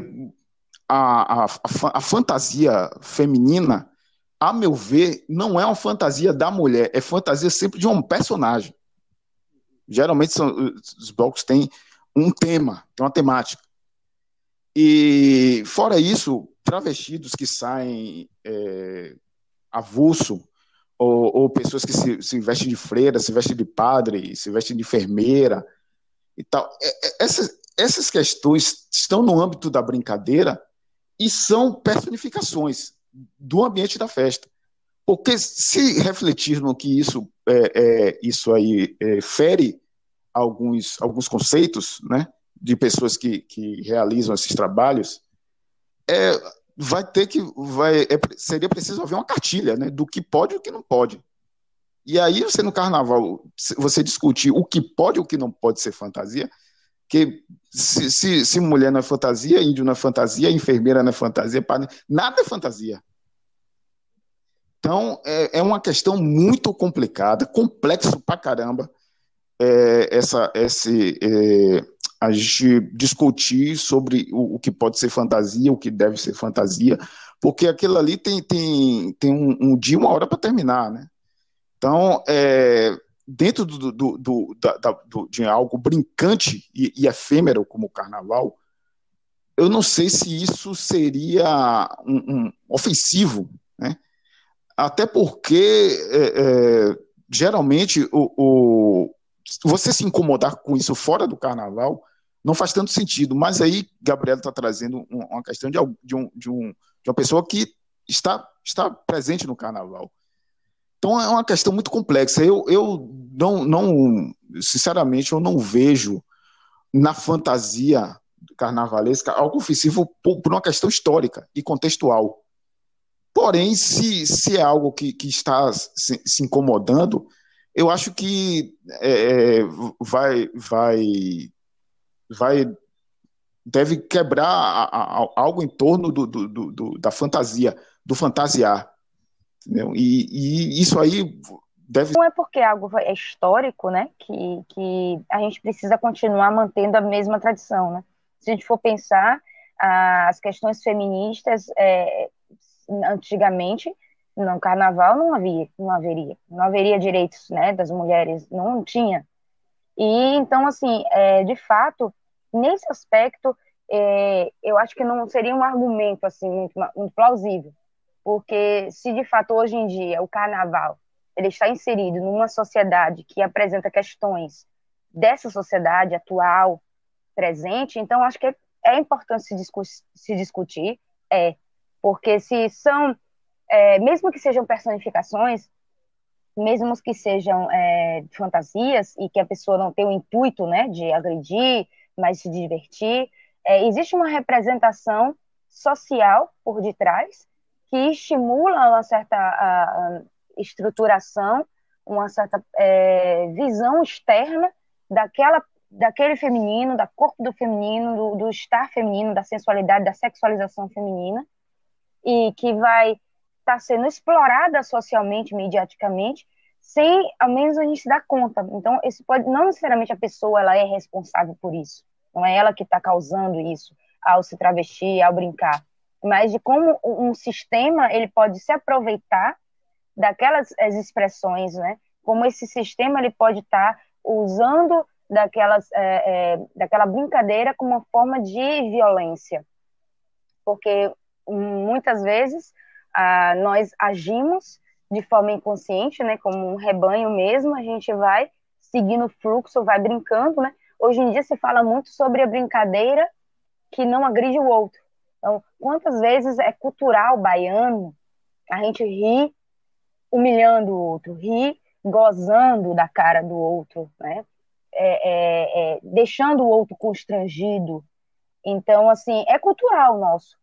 a, a, a, fantasia feminina, a meu ver, não é uma fantasia da mulher, é fantasia sempre de um personagem. Geralmente são, os blocos têm um tema, tem uma temática. E fora isso, travestidos que saem é, avulso, ou, ou, pessoas que se, se, vestem de freira, se vestem de padre, se vestem de enfermeira e tal. É, é, essas, essas questões estão no âmbito da brincadeira e são personificações do ambiente da festa. Porque se refletir no que isso, é, é isso aí é, fere alguns, alguns conceitos né, de pessoas que, que realizam esses trabalhos, é, vai ter que. Vai, é, seria preciso haver uma cartilha né, do que pode e o que não pode. E aí, você no carnaval, você discutir o que pode e o que não pode ser fantasia, que se, se, se, mulher não é fantasia, índio não é fantasia, enfermeira não é fantasia, nada é fantasia. Então, é, é uma questão muito complicada, complexo pra caramba, é, essa, esse, é, a gente discutir sobre o, o, que pode ser fantasia, o que deve ser fantasia, porque aquilo ali tem, tem, tem um, um dia, uma hora para terminar, né? Então, é, dentro do, do, do, da, do, de algo brincante e, e, efêmero como o carnaval, eu não sei se isso seria um, um ofensivo, né? Até porque é, é, geralmente o, o, você se incomodar com isso fora do carnaval não faz tanto sentido. Mas aí Gabriel está trazendo uma questão de, de, um, de, um, de uma pessoa que está, está presente no carnaval. Então é uma questão muito complexa. Eu, eu não, não, sinceramente, eu não vejo na fantasia carnavalesca algo ofensivo por, por uma questão histórica e contextual. Porém, se, se é algo que, que está se, se incomodando, eu acho que é, é vai, vai, vai, deve quebrar a, a, algo em torno do, do, do, da fantasia, do fantasiar. Entendeu? E, e isso aí deve. Não é porque algo é histórico, né? Que, que a gente precisa continuar mantendo a mesma tradição, né? Se a gente for pensar, as questões feministas é, antigamente no carnaval não havia, não haveria, não haveria direitos, né, das mulheres, não tinha. E então assim, é, de fato, nesse aspecto, é, eu acho que não seria um argumento assim muito, muito plausível porque se de fato hoje em dia o carnaval ele está inserido numa sociedade que apresenta questões dessa sociedade atual presente, então acho que é, é importante se, discu se, discutir, é, porque se são, é, mesmo que sejam personificações, mesmo que sejam é, fantasias e que a pessoa não tenha o intuito, né, de agredir, mas se divertir, é, existe uma representação social por detrás que estimula uma certa a, a estruturação, uma certa é, visão externa daquela, daquele feminino, da corpo do feminino, do, do estar feminino, da sensualidade, da sexualização feminina, e que vai estar tá sendo explorada socialmente, mediaticamente, sem ao menos a gente se dar conta. Então, isso pode não necessariamente a pessoa ela é responsável por isso, não é ela que está causando isso ao se travestir, ao brincar mas de como um sistema ele pode se aproveitar daquelas expressões, né? Como esse sistema ele pode estar tá usando daquelas, é, é, daquela brincadeira como uma forma de violência, porque muitas vezes ah, nós agimos de forma inconsciente, né? Como um rebanho mesmo, a gente vai se seguindo o fluxo, vai brincando, né? Hoje em dia se fala muito sobre a brincadeira que não agride o outro. Então, quantas vezes é cultural baiano a gente ri humilhando o outro, ri gozando da cara do outro, né? É, é, é, deixando o outro constrangido. Então, assim, é cultural nosso,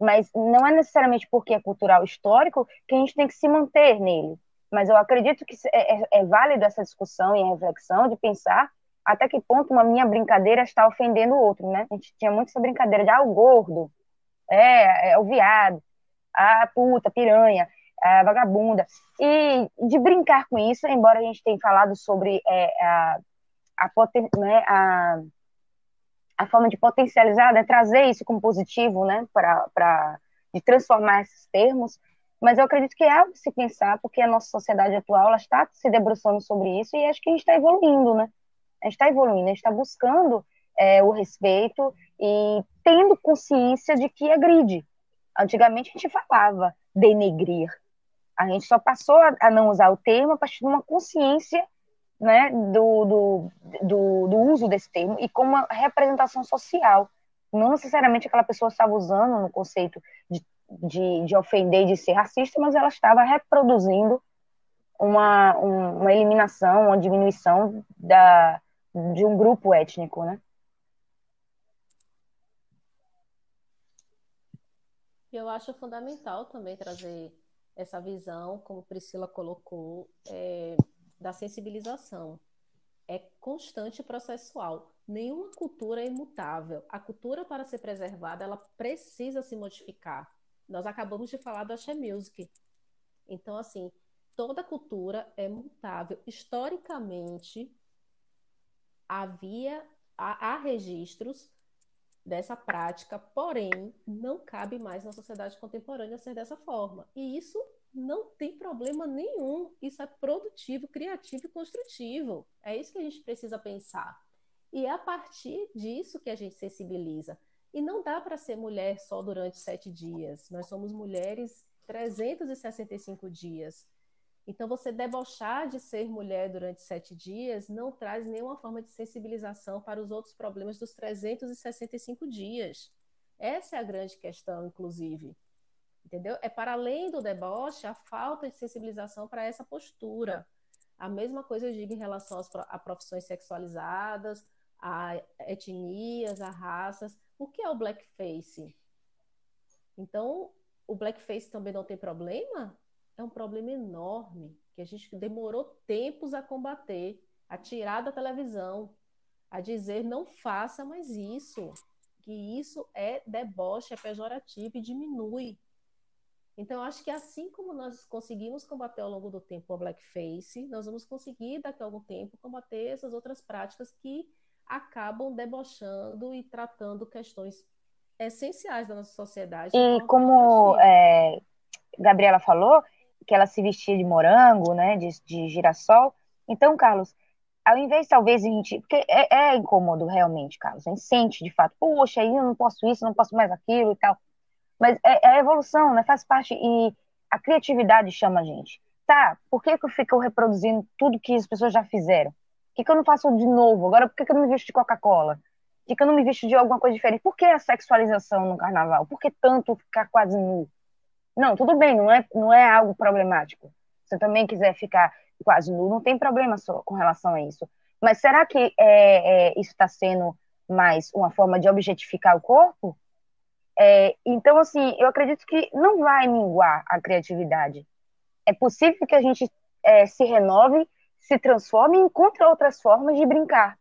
mas não é necessariamente porque é cultural histórico que a gente tem que se manter nele. Mas eu acredito que é, é, é válido essa discussão e a reflexão de pensar até que ponto uma minha brincadeira está ofendendo o outro, né? A gente tinha muito essa brincadeira de, ah, o gordo, é, é o viado, a puta, piranha, a vagabunda. E de brincar com isso, embora a gente tenha falado sobre é, a, a, né, a, a forma de potencializar, né, trazer isso como positivo, né, para de transformar esses termos, mas eu acredito que é algo de se pensar, porque a nossa sociedade atual está se debruçando sobre isso e acho que a gente está evoluindo, né? A gente está evoluindo, a gente está buscando é, o respeito e tendo consciência de que agride. Antigamente a gente falava denegrir. A gente só passou a, não usar o termo a partir de uma consciência né, do, do, do, do uso desse termo e como uma representação social. Não necessariamente aquela pessoa estava usando no conceito de de, de ofender, de ser racista, mas ela estava reproduzindo uma, um, uma eliminação, uma diminuição da, de um grupo étnico, né? Eu acho fundamental também trazer essa visão, como Priscila colocou, é, da sensibilização. É constante processual. Nenhuma cultura é imutável. A cultura, para ser preservada, ela precisa se modificar. Nós acabamos de falar do Axé Music. Então, assim, toda cultura é mutável. Historicamente, havia há, há registros dessa prática, porém, não cabe mais na sociedade contemporânea ser dessa forma. E isso não tem problema nenhum. Isso é produtivo, criativo e construtivo. É isso que a gente precisa pensar. E é a partir disso que a gente sensibiliza. E não dá para ser mulher só durante sete dias. Nós somos mulheres 365 dias. Então, você debochar de ser mulher durante sete dias não traz nenhuma forma de sensibilização para os outros problemas dos 365 dias. Essa é a grande questão, inclusive. Entendeu? É para além do deboche a falta de sensibilização para essa postura. A mesma coisa eu digo em relação a profissões sexualizadas, a etnias, a raças. O que é o blackface? Então, o blackface também não tem problema? É um problema enorme que a gente demorou tempos a combater, a tirar da televisão, a dizer não faça mais isso, que isso é deboche, é pejorativo e diminui. Então, acho que assim como nós conseguimos combater ao longo do tempo o blackface, nós vamos conseguir, daqui a algum tempo, combater essas outras práticas que acabam debochando e tratando questões essenciais da nossa sociedade. E como é, Gabriela falou, que ela se vestia de morango, né, de, de girassol. Então, Carlos, ao invés talvez a gente. Porque é, é, incômodo realmente, Carlos. A gente sente de fato, poxa, aí eu não posso isso, não posso mais aquilo e tal. Mas é, é a evolução, né? Faz parte. E a criatividade chama a gente. Tá, por que, que eu fico reproduzindo tudo que as pessoas já fizeram? que, que eu não faço de novo? Agora, por que, que eu não me visto de Coca-Cola? Por que, que eu não me visto de alguma coisa diferente? Por que a sexualização no carnaval? Por que tanto ficar quase nu? Não, tudo bem, não é, não é algo problemático. Se também quiser ficar quase nu, não tem problema com relação a isso. Mas será que é, é, isso está sendo mais uma forma de objetificar o corpo? É, então, assim, eu acredito que não vai minguar a criatividade. É possível que a gente é, se renove se transforma e encontra outras formas de brincar.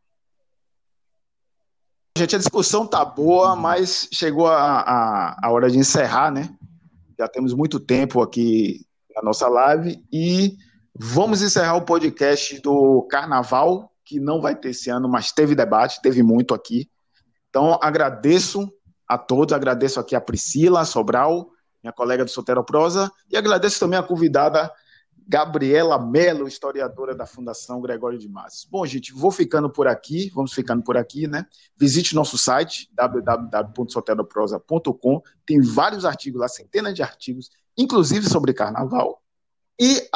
Gente, a discussão tá boa, mas chegou a, a, a hora de encerrar, né? Já temos muito tempo aqui na nossa live e vamos encerrar o podcast do Carnaval, que não vai ter esse ano, mas teve debate, teve muito aqui. Então, agradeço a todos, agradeço aqui a Priscila Sobral, minha colega do Sotero Prosa, e agradeço também a convidada Gabriela Mello, historiadora da Fundação Gregório de Matos. Bom, gente, vou ficando por aqui, vamos ficando por aqui, né? Visite nosso site, www.soteroprosa.com, tem vários artigos lá, centenas de artigos, inclusive sobre carnaval. E